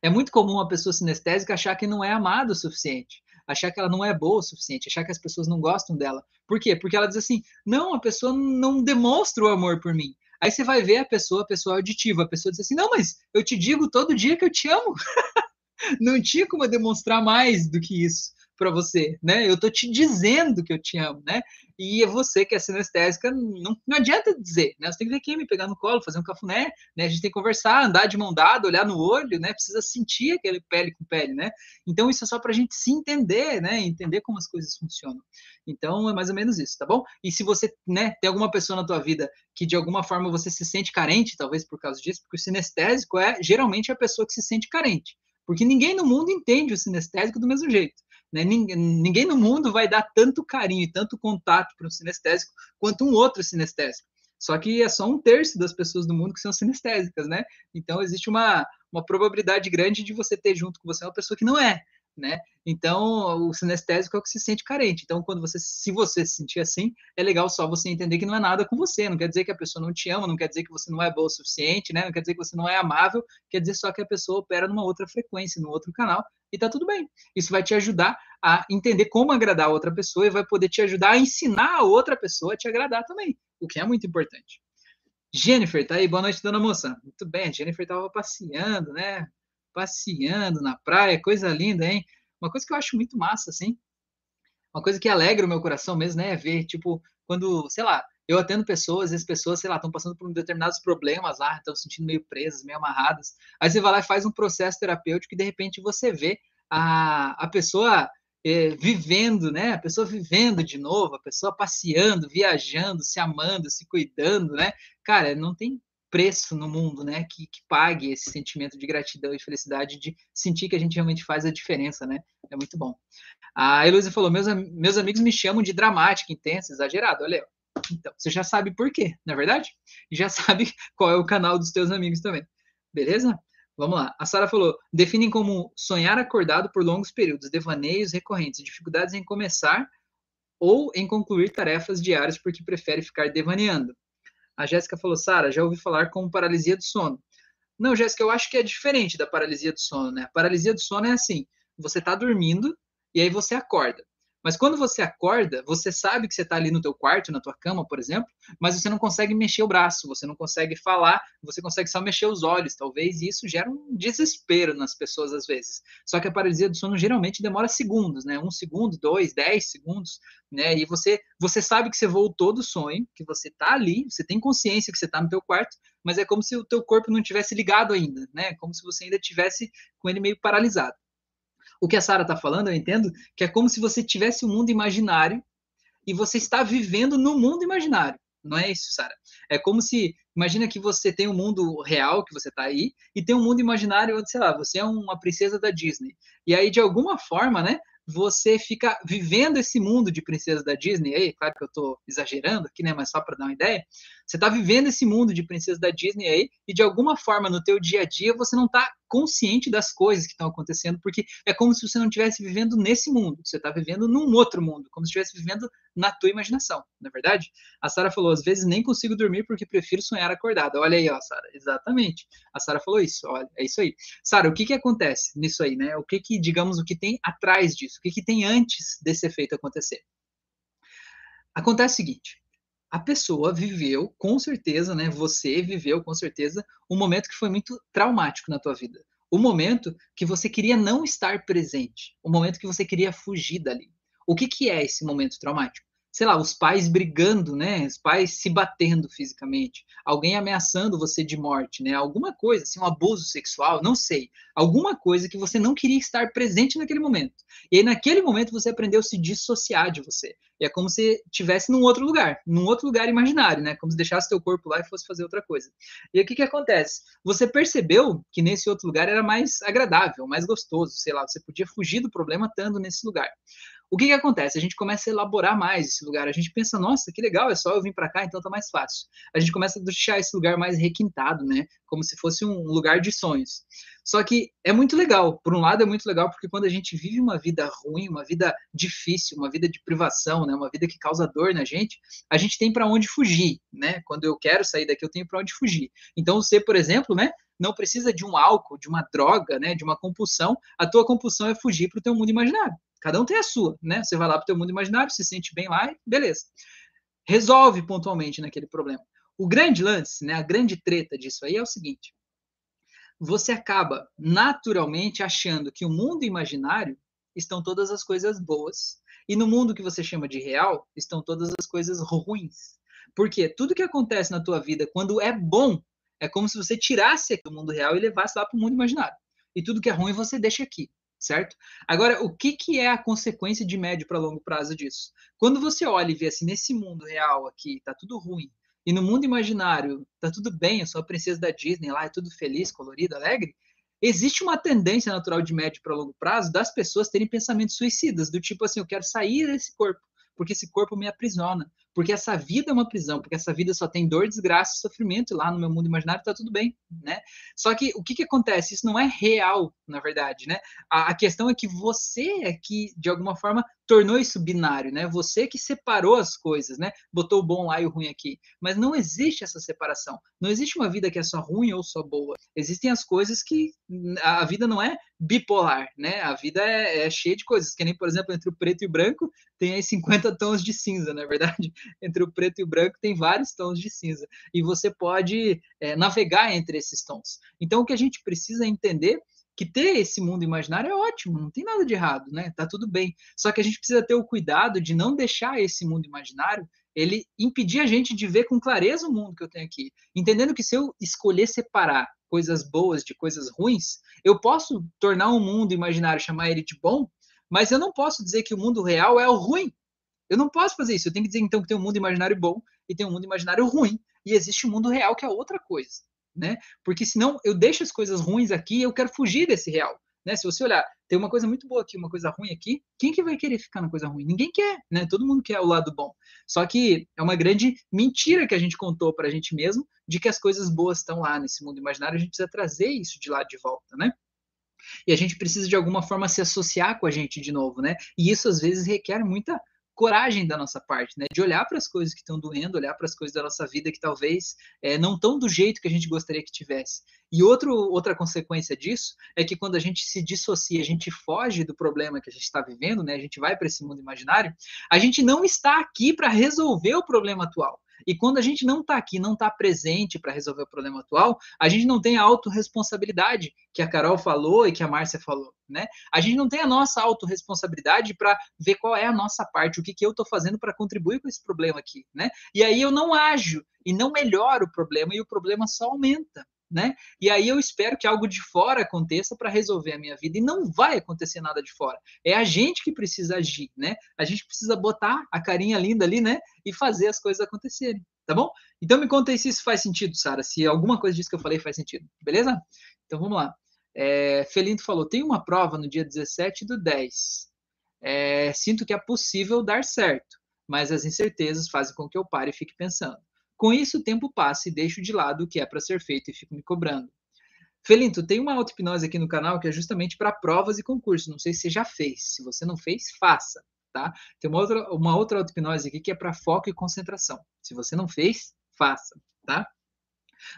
é muito comum uma pessoa sinestésica achar que não é amada o suficiente, achar que ela não é boa o suficiente, achar que as pessoas não gostam dela. Por quê? Porque ela diz assim: não, a pessoa não demonstra o amor por mim. Aí você vai ver a pessoa, a pessoa auditiva, a pessoa diz assim: não, mas eu te digo todo dia que eu te amo. [LAUGHS] não tinha como demonstrar mais do que isso para você, né? Eu tô te dizendo que eu te amo, né? E é você que é sinestésica, não, não adianta dizer, né? Você tem que ver quem me pegar no colo, fazer um cafuné, né? A gente tem que conversar, andar de mão dada, olhar no olho, né? Precisa sentir aquele pele com pele, né? Então isso é só para a gente se entender, né? Entender como as coisas funcionam. Então é mais ou menos isso, tá bom? E se você, né, tem alguma pessoa na tua vida que de alguma forma você se sente carente, talvez por causa disso, porque o sinestésico é geralmente a pessoa que se sente carente. Porque ninguém no mundo entende o sinestésico do mesmo jeito. Né? Ninguém, ninguém no mundo vai dar tanto carinho e tanto contato para um sinestésico quanto um outro sinestésico. Só que é só um terço das pessoas do mundo que são sinestésicas, né? Então existe uma, uma probabilidade grande de você ter junto com você uma pessoa que não é né? Então, o sinestésico é o que se sente carente. Então, quando você, se você se sentir assim, é legal só você entender que não é nada com você. Não quer dizer que a pessoa não te ama, não quer dizer que você não é boa o suficiente, né? Não quer dizer que você não é amável, quer dizer só que a pessoa opera numa outra frequência, num outro canal, e tá tudo bem. Isso vai te ajudar a entender como agradar a outra pessoa e vai poder te ajudar a ensinar a outra pessoa a te agradar também, o que é muito importante. Jennifer, tá aí? Boa noite, dona moça. Muito bem, a Jennifer estava passeando, né? Passeando na praia, coisa linda, hein? Uma coisa que eu acho muito massa, assim. Uma coisa que alegra o meu coração mesmo, né? É ver, tipo, quando, sei lá, eu atendo pessoas, e as pessoas, sei lá, estão passando por determinados problemas lá, estão se sentindo meio presas, meio amarradas. Aí você vai lá e faz um processo terapêutico e de repente você vê a, a pessoa é, vivendo, né? A pessoa vivendo de novo, a pessoa passeando, viajando, se amando, se cuidando, né? Cara, não tem preço no mundo, né, que, que pague esse sentimento de gratidão e felicidade de sentir que a gente realmente faz a diferença, né? É muito bom. A Heloísa falou: meus, meus amigos me chamam de dramática, intensa, exagerado. Olha, então, você já sabe por quê, não é verdade? E já [LAUGHS] sabe qual é o canal dos teus amigos também. Beleza? Vamos lá. A Sara falou: definem como sonhar acordado por longos períodos, devaneios recorrentes, dificuldades em começar ou em concluir tarefas diárias porque prefere ficar devaneando. A Jéssica falou, Sara, já ouvi falar como paralisia do sono. Não, Jéssica, eu acho que é diferente da paralisia do sono, né? A paralisia do sono é assim: você está dormindo e aí você acorda. Mas quando você acorda, você sabe que você está ali no teu quarto, na tua cama, por exemplo, mas você não consegue mexer o braço, você não consegue falar, você consegue só mexer os olhos, talvez, e isso gera um desespero nas pessoas às vezes. Só que a paralisia do sono geralmente demora segundos, né? Um segundo, dois, dez segundos, né? E você, você sabe que você voltou do sonho, que você está ali, você tem consciência que você está no teu quarto, mas é como se o teu corpo não tivesse ligado ainda, né? Como se você ainda tivesse com ele meio paralisado. O que a Sara está falando, eu entendo, que é como se você tivesse um mundo imaginário e você está vivendo no mundo imaginário. Não é isso, Sara? É como se, imagina que você tem um mundo real, que você está aí, e tem um mundo imaginário onde, sei lá, você é uma princesa da Disney. E aí, de alguma forma, né, você fica vivendo esse mundo de princesa da Disney, aí, claro que eu estou exagerando aqui, né, mas só para dar uma ideia, você está vivendo esse mundo de princesa da Disney aí, e de alguma forma no teu dia a dia você não está consciente das coisas que estão acontecendo, porque é como se você não estivesse vivendo nesse mundo, você está vivendo num outro mundo, como se estivesse vivendo na tua imaginação, não é verdade? A Sara falou, às vezes nem consigo dormir porque prefiro sonhar acordada. Olha aí, ó, Sara, exatamente. A Sara falou isso, olha, é isso aí. Sara, o que que acontece nisso aí, né? O que que, digamos, o que tem atrás disso? O que que tem antes desse efeito acontecer? Acontece o seguinte, a pessoa viveu, com certeza, né? Você viveu, com certeza, um momento que foi muito traumático na tua vida. O momento que você queria não estar presente. O momento que você queria fugir dali. O que, que é esse momento traumático? Sei lá, os pais brigando, né? Os pais se batendo fisicamente, alguém ameaçando você de morte, né? Alguma coisa, assim, um abuso sexual, não sei. Alguma coisa que você não queria estar presente naquele momento. E aí, naquele momento, você aprendeu a se dissociar de você. E é como se estivesse num outro lugar, num outro lugar imaginário, né? Como se deixasse teu corpo lá e fosse fazer outra coisa. E o que que acontece? Você percebeu que nesse outro lugar era mais agradável, mais gostoso, sei lá, você podia fugir do problema estando nesse lugar. O que, que acontece? A gente começa a elaborar mais esse lugar. A gente pensa, nossa, que legal, é só eu vir para cá, então tá mais fácil. A gente começa a deixar esse lugar mais requintado, né? Como se fosse um lugar de sonhos. Só que é muito legal. Por um lado, é muito legal porque quando a gente vive uma vida ruim, uma vida difícil, uma vida de privação, né? Uma vida que causa dor na gente, a gente tem para onde fugir, né? Quando eu quero sair daqui, eu tenho para onde fugir. Então, você, por exemplo, né? Não precisa de um álcool, de uma droga, né? De uma compulsão. A tua compulsão é fugir para o teu mundo imaginário. Cada um tem a sua, né? Você vai lá para o mundo imaginário, se sente bem lá e beleza. Resolve pontualmente naquele problema. O grande lance, né, a grande treta disso aí é o seguinte: você acaba naturalmente achando que o mundo imaginário estão todas as coisas boas e no mundo que você chama de real estão todas as coisas ruins. Porque tudo que acontece na tua vida quando é bom é como se você tirasse aqui do mundo real e levasse lá para o mundo imaginário. E tudo que é ruim você deixa aqui certo? Agora, o que, que é a consequência de médio para longo prazo disso? Quando você olha e vê assim, nesse mundo real aqui, tá tudo ruim, e no mundo imaginário, tá tudo bem, eu sou a princesa da Disney lá, é tudo feliz, colorido, alegre, existe uma tendência natural de médio para longo prazo das pessoas terem pensamentos suicidas, do tipo assim, eu quero sair desse corpo, porque esse corpo me aprisiona, porque essa vida é uma prisão, porque essa vida só tem dor, desgraça e sofrimento, e lá no meu mundo imaginário está tudo bem, né? Só que o que, que acontece? Isso não é real, na verdade, né? A, a questão é que você é que, de alguma forma, tornou isso binário, né? Você que separou as coisas, né? Botou o bom lá e o ruim aqui. Mas não existe essa separação. Não existe uma vida que é só ruim ou só boa. Existem as coisas que a vida não é bipolar, né? A vida é, é cheia de coisas, que nem, por exemplo, entre o preto e o branco tem aí 50 [LAUGHS] tons de cinza, na é verdade. Entre o preto e o branco tem vários tons de cinza. E você pode é, navegar entre esses tons. Então, o que a gente precisa entender que ter esse mundo imaginário é ótimo, não tem nada de errado, né? Tá tudo bem. Só que a gente precisa ter o cuidado de não deixar esse mundo imaginário ele impedir a gente de ver com clareza o mundo que eu tenho aqui, entendendo que se eu escolher separar coisas boas de coisas ruins, eu posso tornar um mundo imaginário chamar ele de bom, mas eu não posso dizer que o mundo real é o ruim. Eu não posso fazer isso. Eu tenho que dizer então que tem um mundo imaginário bom e tem um mundo imaginário ruim e existe um mundo real que é outra coisa né? Porque senão eu deixo as coisas ruins aqui e eu quero fugir desse real. Né? Se você olhar, tem uma coisa muito boa aqui, uma coisa ruim aqui, quem que vai querer ficar na coisa ruim? Ninguém quer, né? Todo mundo quer o lado bom. Só que é uma grande mentira que a gente contou para a gente mesmo de que as coisas boas estão lá nesse mundo imaginário, a gente precisa trazer isso de lá de volta, né? E a gente precisa de alguma forma se associar com a gente de novo, né? E isso às vezes requer muita coragem da nossa parte, né? De olhar para as coisas que estão doendo, olhar para as coisas da nossa vida que talvez é, não estão do jeito que a gente gostaria que tivesse. E outro, outra consequência disso é que quando a gente se dissocia, a gente foge do problema que a gente está vivendo, né? A gente vai para esse mundo imaginário, a gente não está aqui para resolver o problema atual. E quando a gente não está aqui, não está presente para resolver o problema atual, a gente não tem a autorresponsabilidade que a Carol falou e que a Márcia falou, né? A gente não tem a nossa autorresponsabilidade para ver qual é a nossa parte, o que, que eu estou fazendo para contribuir com esse problema aqui, né? E aí eu não ajo e não melhoro o problema e o problema só aumenta né? E aí eu espero que algo de fora aconteça para resolver a minha vida e não vai acontecer nada de fora. É a gente que precisa agir, né? A gente precisa botar a carinha linda ali, né? E fazer as coisas acontecerem, tá bom? Então me conta aí se isso faz sentido, Sara, se alguma coisa disso que eu falei faz sentido, beleza? Então vamos lá. É, Felinto falou: tem uma prova no dia 17 do 10. É, sinto que é possível dar certo, mas as incertezas fazem com que eu pare e fique pensando. Com isso, o tempo passa e deixo de lado o que é para ser feito e fico me cobrando. Felinto, tem uma auto-hipnose aqui no canal que é justamente para provas e concursos. Não sei se você já fez. Se você não fez, faça. Tá? Tem uma outra, uma outra auto-hipnose aqui que é para foco e concentração. Se você não fez, faça. Tá?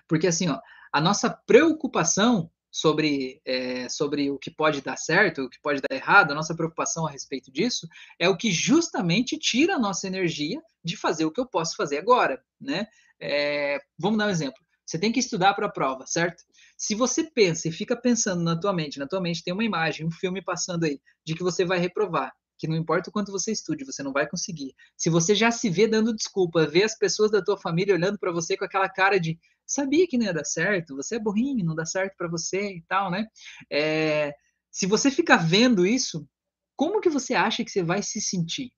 Porque assim, ó, a nossa preocupação sobre, é, sobre o que pode dar certo, o que pode dar errado, a nossa preocupação a respeito disso é o que justamente tira a nossa energia de fazer o que eu posso fazer agora, né? É, vamos dar um exemplo. Você tem que estudar para a prova, certo? Se você pensa e fica pensando na tua mente, na tua mente tem uma imagem, um filme passando aí, de que você vai reprovar, que não importa o quanto você estude, você não vai conseguir. Se você já se vê dando desculpa, vê as pessoas da tua família olhando para você com aquela cara de sabia que não ia dar certo, você é burrinho, não dá certo para você e tal, né? É, se você ficar vendo isso, como que você acha que você vai se sentir?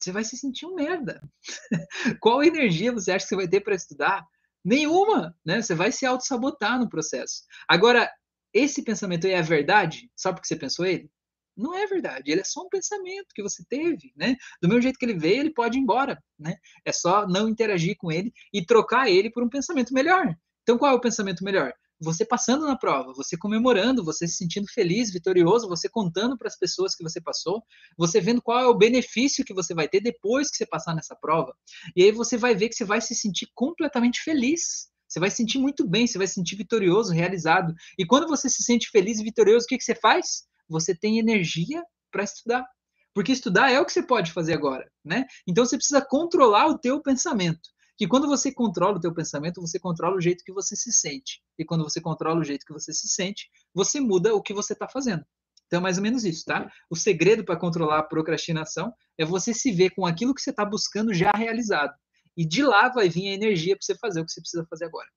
Você vai se sentir um merda. [LAUGHS] Qual energia você acha que você vai ter para estudar? Nenhuma, né? Você vai se auto-sabotar no processo. Agora, esse pensamento aí é verdade? Só porque você pensou ele? Não é verdade, ele é só um pensamento que você teve, né? Do mesmo jeito que ele veio, ele pode ir embora, né? É só não interagir com ele e trocar ele por um pensamento melhor. Então, qual é o pensamento melhor? Você passando na prova, você comemorando, você se sentindo feliz, vitorioso, você contando para as pessoas que você passou, você vendo qual é o benefício que você vai ter depois que você passar nessa prova. E aí você vai ver que você vai se sentir completamente feliz. Você vai se sentir muito bem, você vai se sentir vitorioso, realizado. E quando você se sente feliz e vitorioso, o que, que você faz? Você tem energia para estudar. Porque estudar é o que você pode fazer agora, né? Então você precisa controlar o teu pensamento. Que quando você controla o teu pensamento, você controla o jeito que você se sente. E quando você controla o jeito que você se sente, você muda o que você está fazendo. Então, é mais ou menos isso, tá? O segredo para controlar a procrastinação é você se ver com aquilo que você está buscando já realizado. E de lá vai vir a energia para você fazer o que você precisa fazer agora.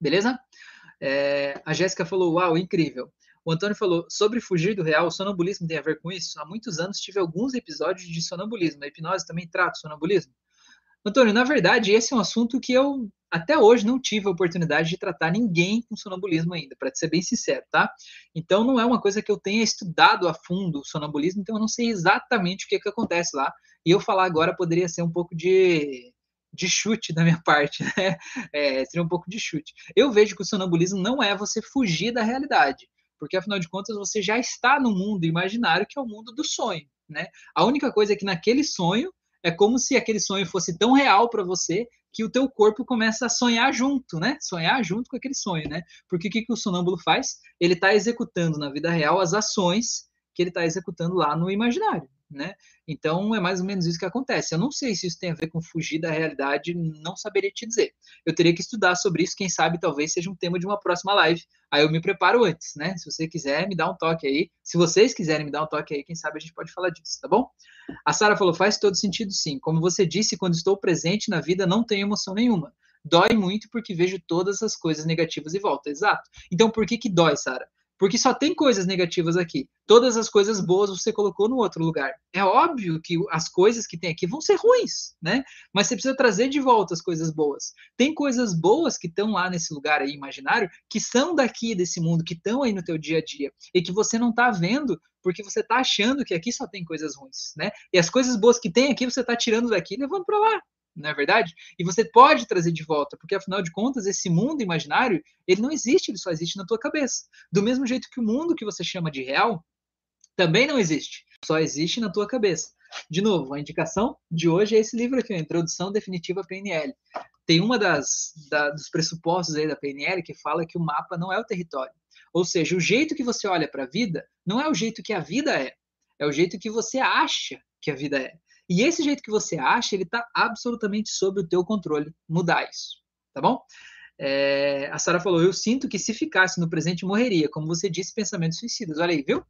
Beleza? É, a Jéssica falou: Uau, incrível. O Antônio falou sobre fugir do real, o sonambulismo tem a ver com isso? Há muitos anos tive alguns episódios de sonambulismo. A hipnose também trata sonambulismo? Antônio, na verdade, esse é um assunto que eu até hoje não tive a oportunidade de tratar ninguém com sonambulismo ainda, para ser bem sincero, tá? Então não é uma coisa que eu tenha estudado a fundo o sonambulismo, então eu não sei exatamente o que, que acontece lá. E eu falar agora poderia ser um pouco de, de chute da minha [LAUGHS] parte, né? É, seria um pouco de chute. Eu vejo que o sonambulismo não é você fugir da realidade porque afinal de contas você já está no mundo imaginário que é o mundo do sonho, né? A única coisa é que naquele sonho é como se aquele sonho fosse tão real para você que o teu corpo começa a sonhar junto, né? Sonhar junto com aquele sonho, né? Porque o que, que o sonâmbulo faz? Ele está executando na vida real as ações que ele está executando lá no imaginário né? Então é mais ou menos isso que acontece. Eu não sei se isso tem a ver com fugir da realidade, não saberia te dizer. Eu teria que estudar sobre isso, quem sabe talvez seja um tema de uma próxima live. Aí eu me preparo antes, né? Se você quiser, me dá um toque aí. Se vocês quiserem me dar um toque aí, quem sabe a gente pode falar disso, tá bom? A Sara falou: faz todo sentido sim. Como você disse, quando estou presente na vida, não tenho emoção nenhuma. Dói muito porque vejo todas as coisas negativas e volta. Exato. Então por que que dói, Sara? Porque só tem coisas negativas aqui. Todas as coisas boas você colocou no outro lugar. É óbvio que as coisas que tem aqui vão ser ruins, né? Mas você precisa trazer de volta as coisas boas. Tem coisas boas que estão lá nesse lugar aí imaginário, que são daqui desse mundo, que estão aí no teu dia a dia e que você não está vendo porque você está achando que aqui só tem coisas ruins, né? E as coisas boas que tem aqui você está tirando daqui e levando para lá não é verdade? E você pode trazer de volta, porque afinal de contas, esse mundo imaginário, ele não existe, ele só existe na tua cabeça. Do mesmo jeito que o mundo que você chama de real também não existe, só existe na tua cabeça. De novo, a indicação de hoje é esse livro aqui, a Introdução Definitiva à PNL. Tem uma das da, dos pressupostos aí da PNL que fala que o mapa não é o território. Ou seja, o jeito que você olha para a vida não é o jeito que a vida é, é o jeito que você acha que a vida é. E esse jeito que você acha, ele está absolutamente sob o teu controle. Mudar isso, tá bom? É, a Sara falou: Eu sinto que se ficasse no presente morreria, como você disse, pensamentos suicidas. Olha aí, viu?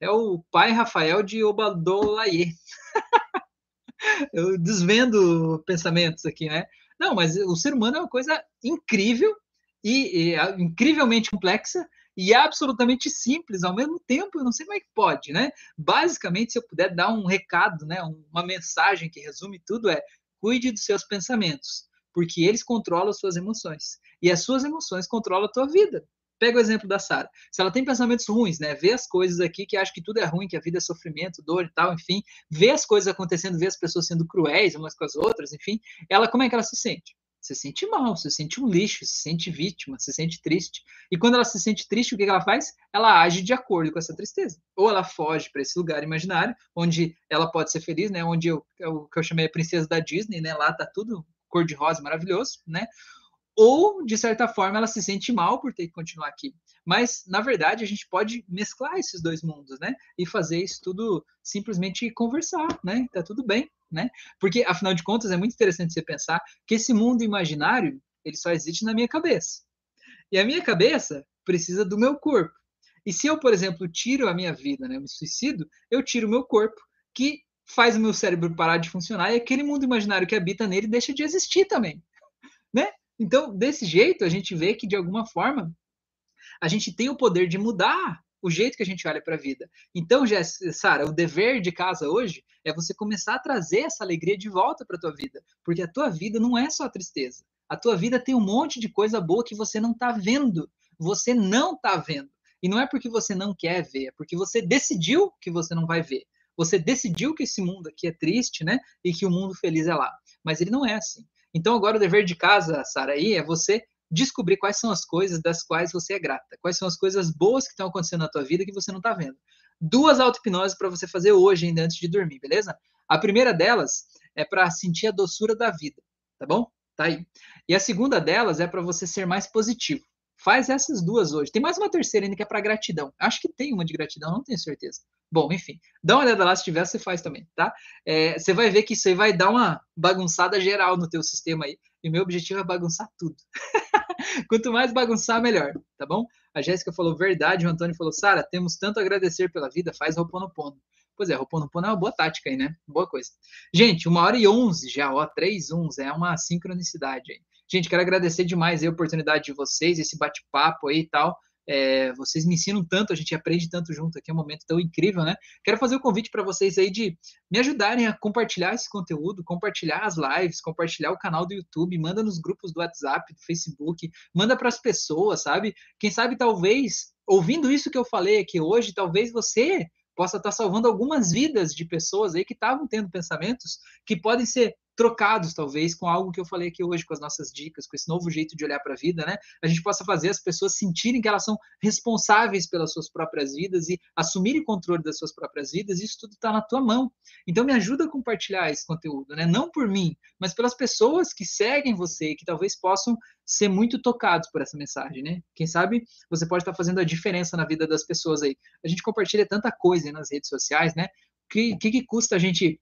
É o pai Rafael de Obadolaye. [LAUGHS] Eu desvendo pensamentos aqui, né? Não, mas o ser humano é uma coisa incrível e, e é incrivelmente complexa e absolutamente simples ao mesmo tempo. Eu não sei como é que pode, né? Basicamente, se eu puder dar um recado, né, uma mensagem que resume tudo é: cuide dos seus pensamentos, porque eles controlam as suas emoções e as suas emoções controlam a tua vida. Pega o exemplo da Sara. Se ela tem pensamentos ruins, né? Vê as coisas aqui que acha que tudo é ruim, que a vida é sofrimento, dor e tal, enfim, vê as coisas acontecendo, vê as pessoas sendo cruéis umas com as outras, enfim, ela como é que ela se sente? Se sente mal, se sente um lixo, se sente vítima, se sente triste. E quando ela se sente triste, o que ela faz? Ela age de acordo com essa tristeza. Ou ela foge para esse lugar imaginário, onde ela pode ser feliz, né? Onde eu, o que eu chamei a princesa da Disney, né? Lá tá tudo cor de rosa, maravilhoso, né? Ou de certa forma ela se sente mal por ter que continuar aqui. Mas na verdade a gente pode mesclar esses dois mundos, né? E fazer isso tudo simplesmente conversar, né? Tá tudo bem, né? Porque afinal de contas é muito interessante você pensar que esse mundo imaginário ele só existe na minha cabeça. E a minha cabeça precisa do meu corpo. E se eu, por exemplo, tiro a minha vida, né, eu me suicido, eu tiro o meu corpo, que faz o meu cérebro parar de funcionar e aquele mundo imaginário que habita nele deixa de existir também, né? Então, desse jeito, a gente vê que, de alguma forma, a gente tem o poder de mudar o jeito que a gente olha para a vida. Então, Sara, o dever de casa hoje é você começar a trazer essa alegria de volta para a tua vida, porque a tua vida não é só tristeza. A tua vida tem um monte de coisa boa que você não está vendo. Você não está vendo. E não é porque você não quer ver, é porque você decidiu que você não vai ver. Você decidiu que esse mundo aqui é triste, né? E que o mundo feliz é lá. Mas ele não é assim. Então, agora o dever de casa, Sara, aí é você descobrir quais são as coisas das quais você é grata, quais são as coisas boas que estão acontecendo na tua vida que você não está vendo. Duas auto-hipnoses para você fazer hoje, ainda antes de dormir, beleza? A primeira delas é para sentir a doçura da vida, tá bom? Tá aí. E a segunda delas é para você ser mais positivo. Faz essas duas hoje. Tem mais uma terceira ainda que é para gratidão. Acho que tem uma de gratidão, não tenho certeza. Bom, enfim, dá uma olhada lá, se tiver, você faz também, tá? É, você vai ver que isso aí vai dar uma bagunçada geral no teu sistema aí. E meu objetivo é bagunçar tudo. [LAUGHS] Quanto mais bagunçar, melhor, tá bom? A Jéssica falou verdade, o Antônio falou, Sara, temos tanto a agradecer pela vida, faz Roponopono. Pois é, Roponopono é uma boa tática aí, né? Boa coisa. Gente, uma hora e onze já, ó, três uns, é uma sincronicidade aí. Gente, quero agradecer demais a oportunidade de vocês, esse bate-papo aí e tal. É, vocês me ensinam tanto, a gente aprende tanto junto aqui, é um momento tão incrível, né? Quero fazer o um convite para vocês aí de me ajudarem a compartilhar esse conteúdo, compartilhar as lives, compartilhar o canal do YouTube, manda nos grupos do WhatsApp, do Facebook, manda para as pessoas, sabe? Quem sabe talvez, ouvindo isso que eu falei aqui hoje, talvez você possa estar salvando algumas vidas de pessoas aí que estavam tendo pensamentos que podem ser trocados, talvez, com algo que eu falei aqui hoje, com as nossas dicas, com esse novo jeito de olhar para a vida, né? A gente possa fazer as pessoas sentirem que elas são responsáveis pelas suas próprias vidas e assumirem controle das suas próprias vidas, isso tudo está na tua mão. Então, me ajuda a compartilhar esse conteúdo, né? Não por mim, mas pelas pessoas que seguem você e que talvez possam ser muito tocados por essa mensagem, né? Quem sabe você pode estar fazendo a diferença na vida das pessoas aí. A gente compartilha tanta coisa nas redes sociais, né? O que, que, que custa a gente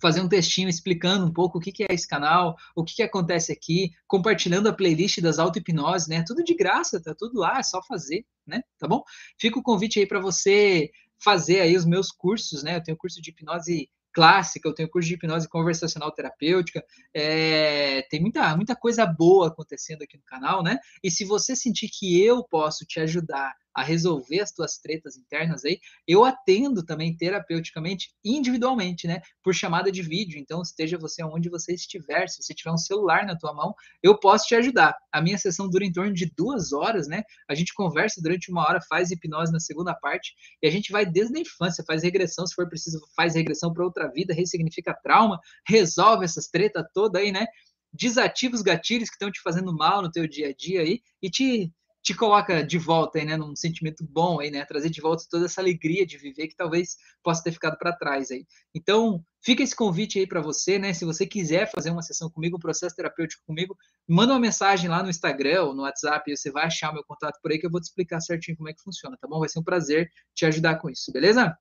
fazer um textinho explicando um pouco o que, que é esse canal, o que, que acontece aqui, compartilhando a playlist das auto-hipnose, né? Tudo de graça, tá tudo lá, é só fazer, né? Tá bom? Fica o convite aí para você fazer aí os meus cursos, né? Eu tenho curso de hipnose clássica, eu tenho curso de hipnose conversacional terapêutica, é, tem muita, muita coisa boa acontecendo aqui no canal, né? E se você sentir que eu posso te ajudar a resolver as tuas tretas internas aí, eu atendo também terapeuticamente, individualmente, né? Por chamada de vídeo. Então, esteja você onde você estiver, se você tiver um celular na tua mão, eu posso te ajudar. A minha sessão dura em torno de duas horas, né? A gente conversa durante uma hora, faz hipnose na segunda parte, e a gente vai desde a infância, faz regressão, se for preciso, faz regressão para outra vida, ressignifica trauma, resolve essas tretas toda aí, né? Desativa os gatilhos que estão te fazendo mal no teu dia a dia aí e te te coloca de volta aí, né, num sentimento bom aí, né, trazer de volta toda essa alegria de viver que talvez possa ter ficado para trás aí. Então, fica esse convite aí para você, né, se você quiser fazer uma sessão comigo, um processo terapêutico comigo, manda uma mensagem lá no Instagram ou no WhatsApp, você vai achar meu contato por aí que eu vou te explicar certinho como é que funciona, tá bom? Vai ser um prazer te ajudar com isso, beleza?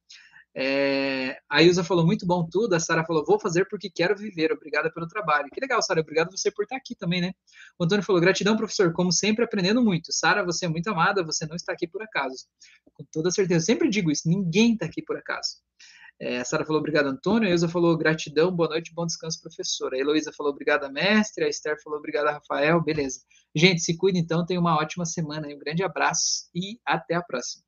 É, a Ilza falou muito bom tudo, a Sara falou vou fazer porque quero viver, obrigada pelo trabalho. Que legal, Sara, obrigado você por estar aqui também, né? O Antônio falou gratidão, professor, como sempre aprendendo muito. Sara, você é muito amada, você não está aqui por acaso. Com toda certeza, eu sempre digo isso, ninguém está aqui por acaso. É, a Sara falou obrigado, Antônio. A Ilza falou gratidão, boa noite, bom descanso, professora. A Heloísa falou obrigada, mestre. A Esther falou obrigada, Rafael. Beleza. Gente, se cuida então, tenha uma ótima semana. Um grande abraço e até a próxima.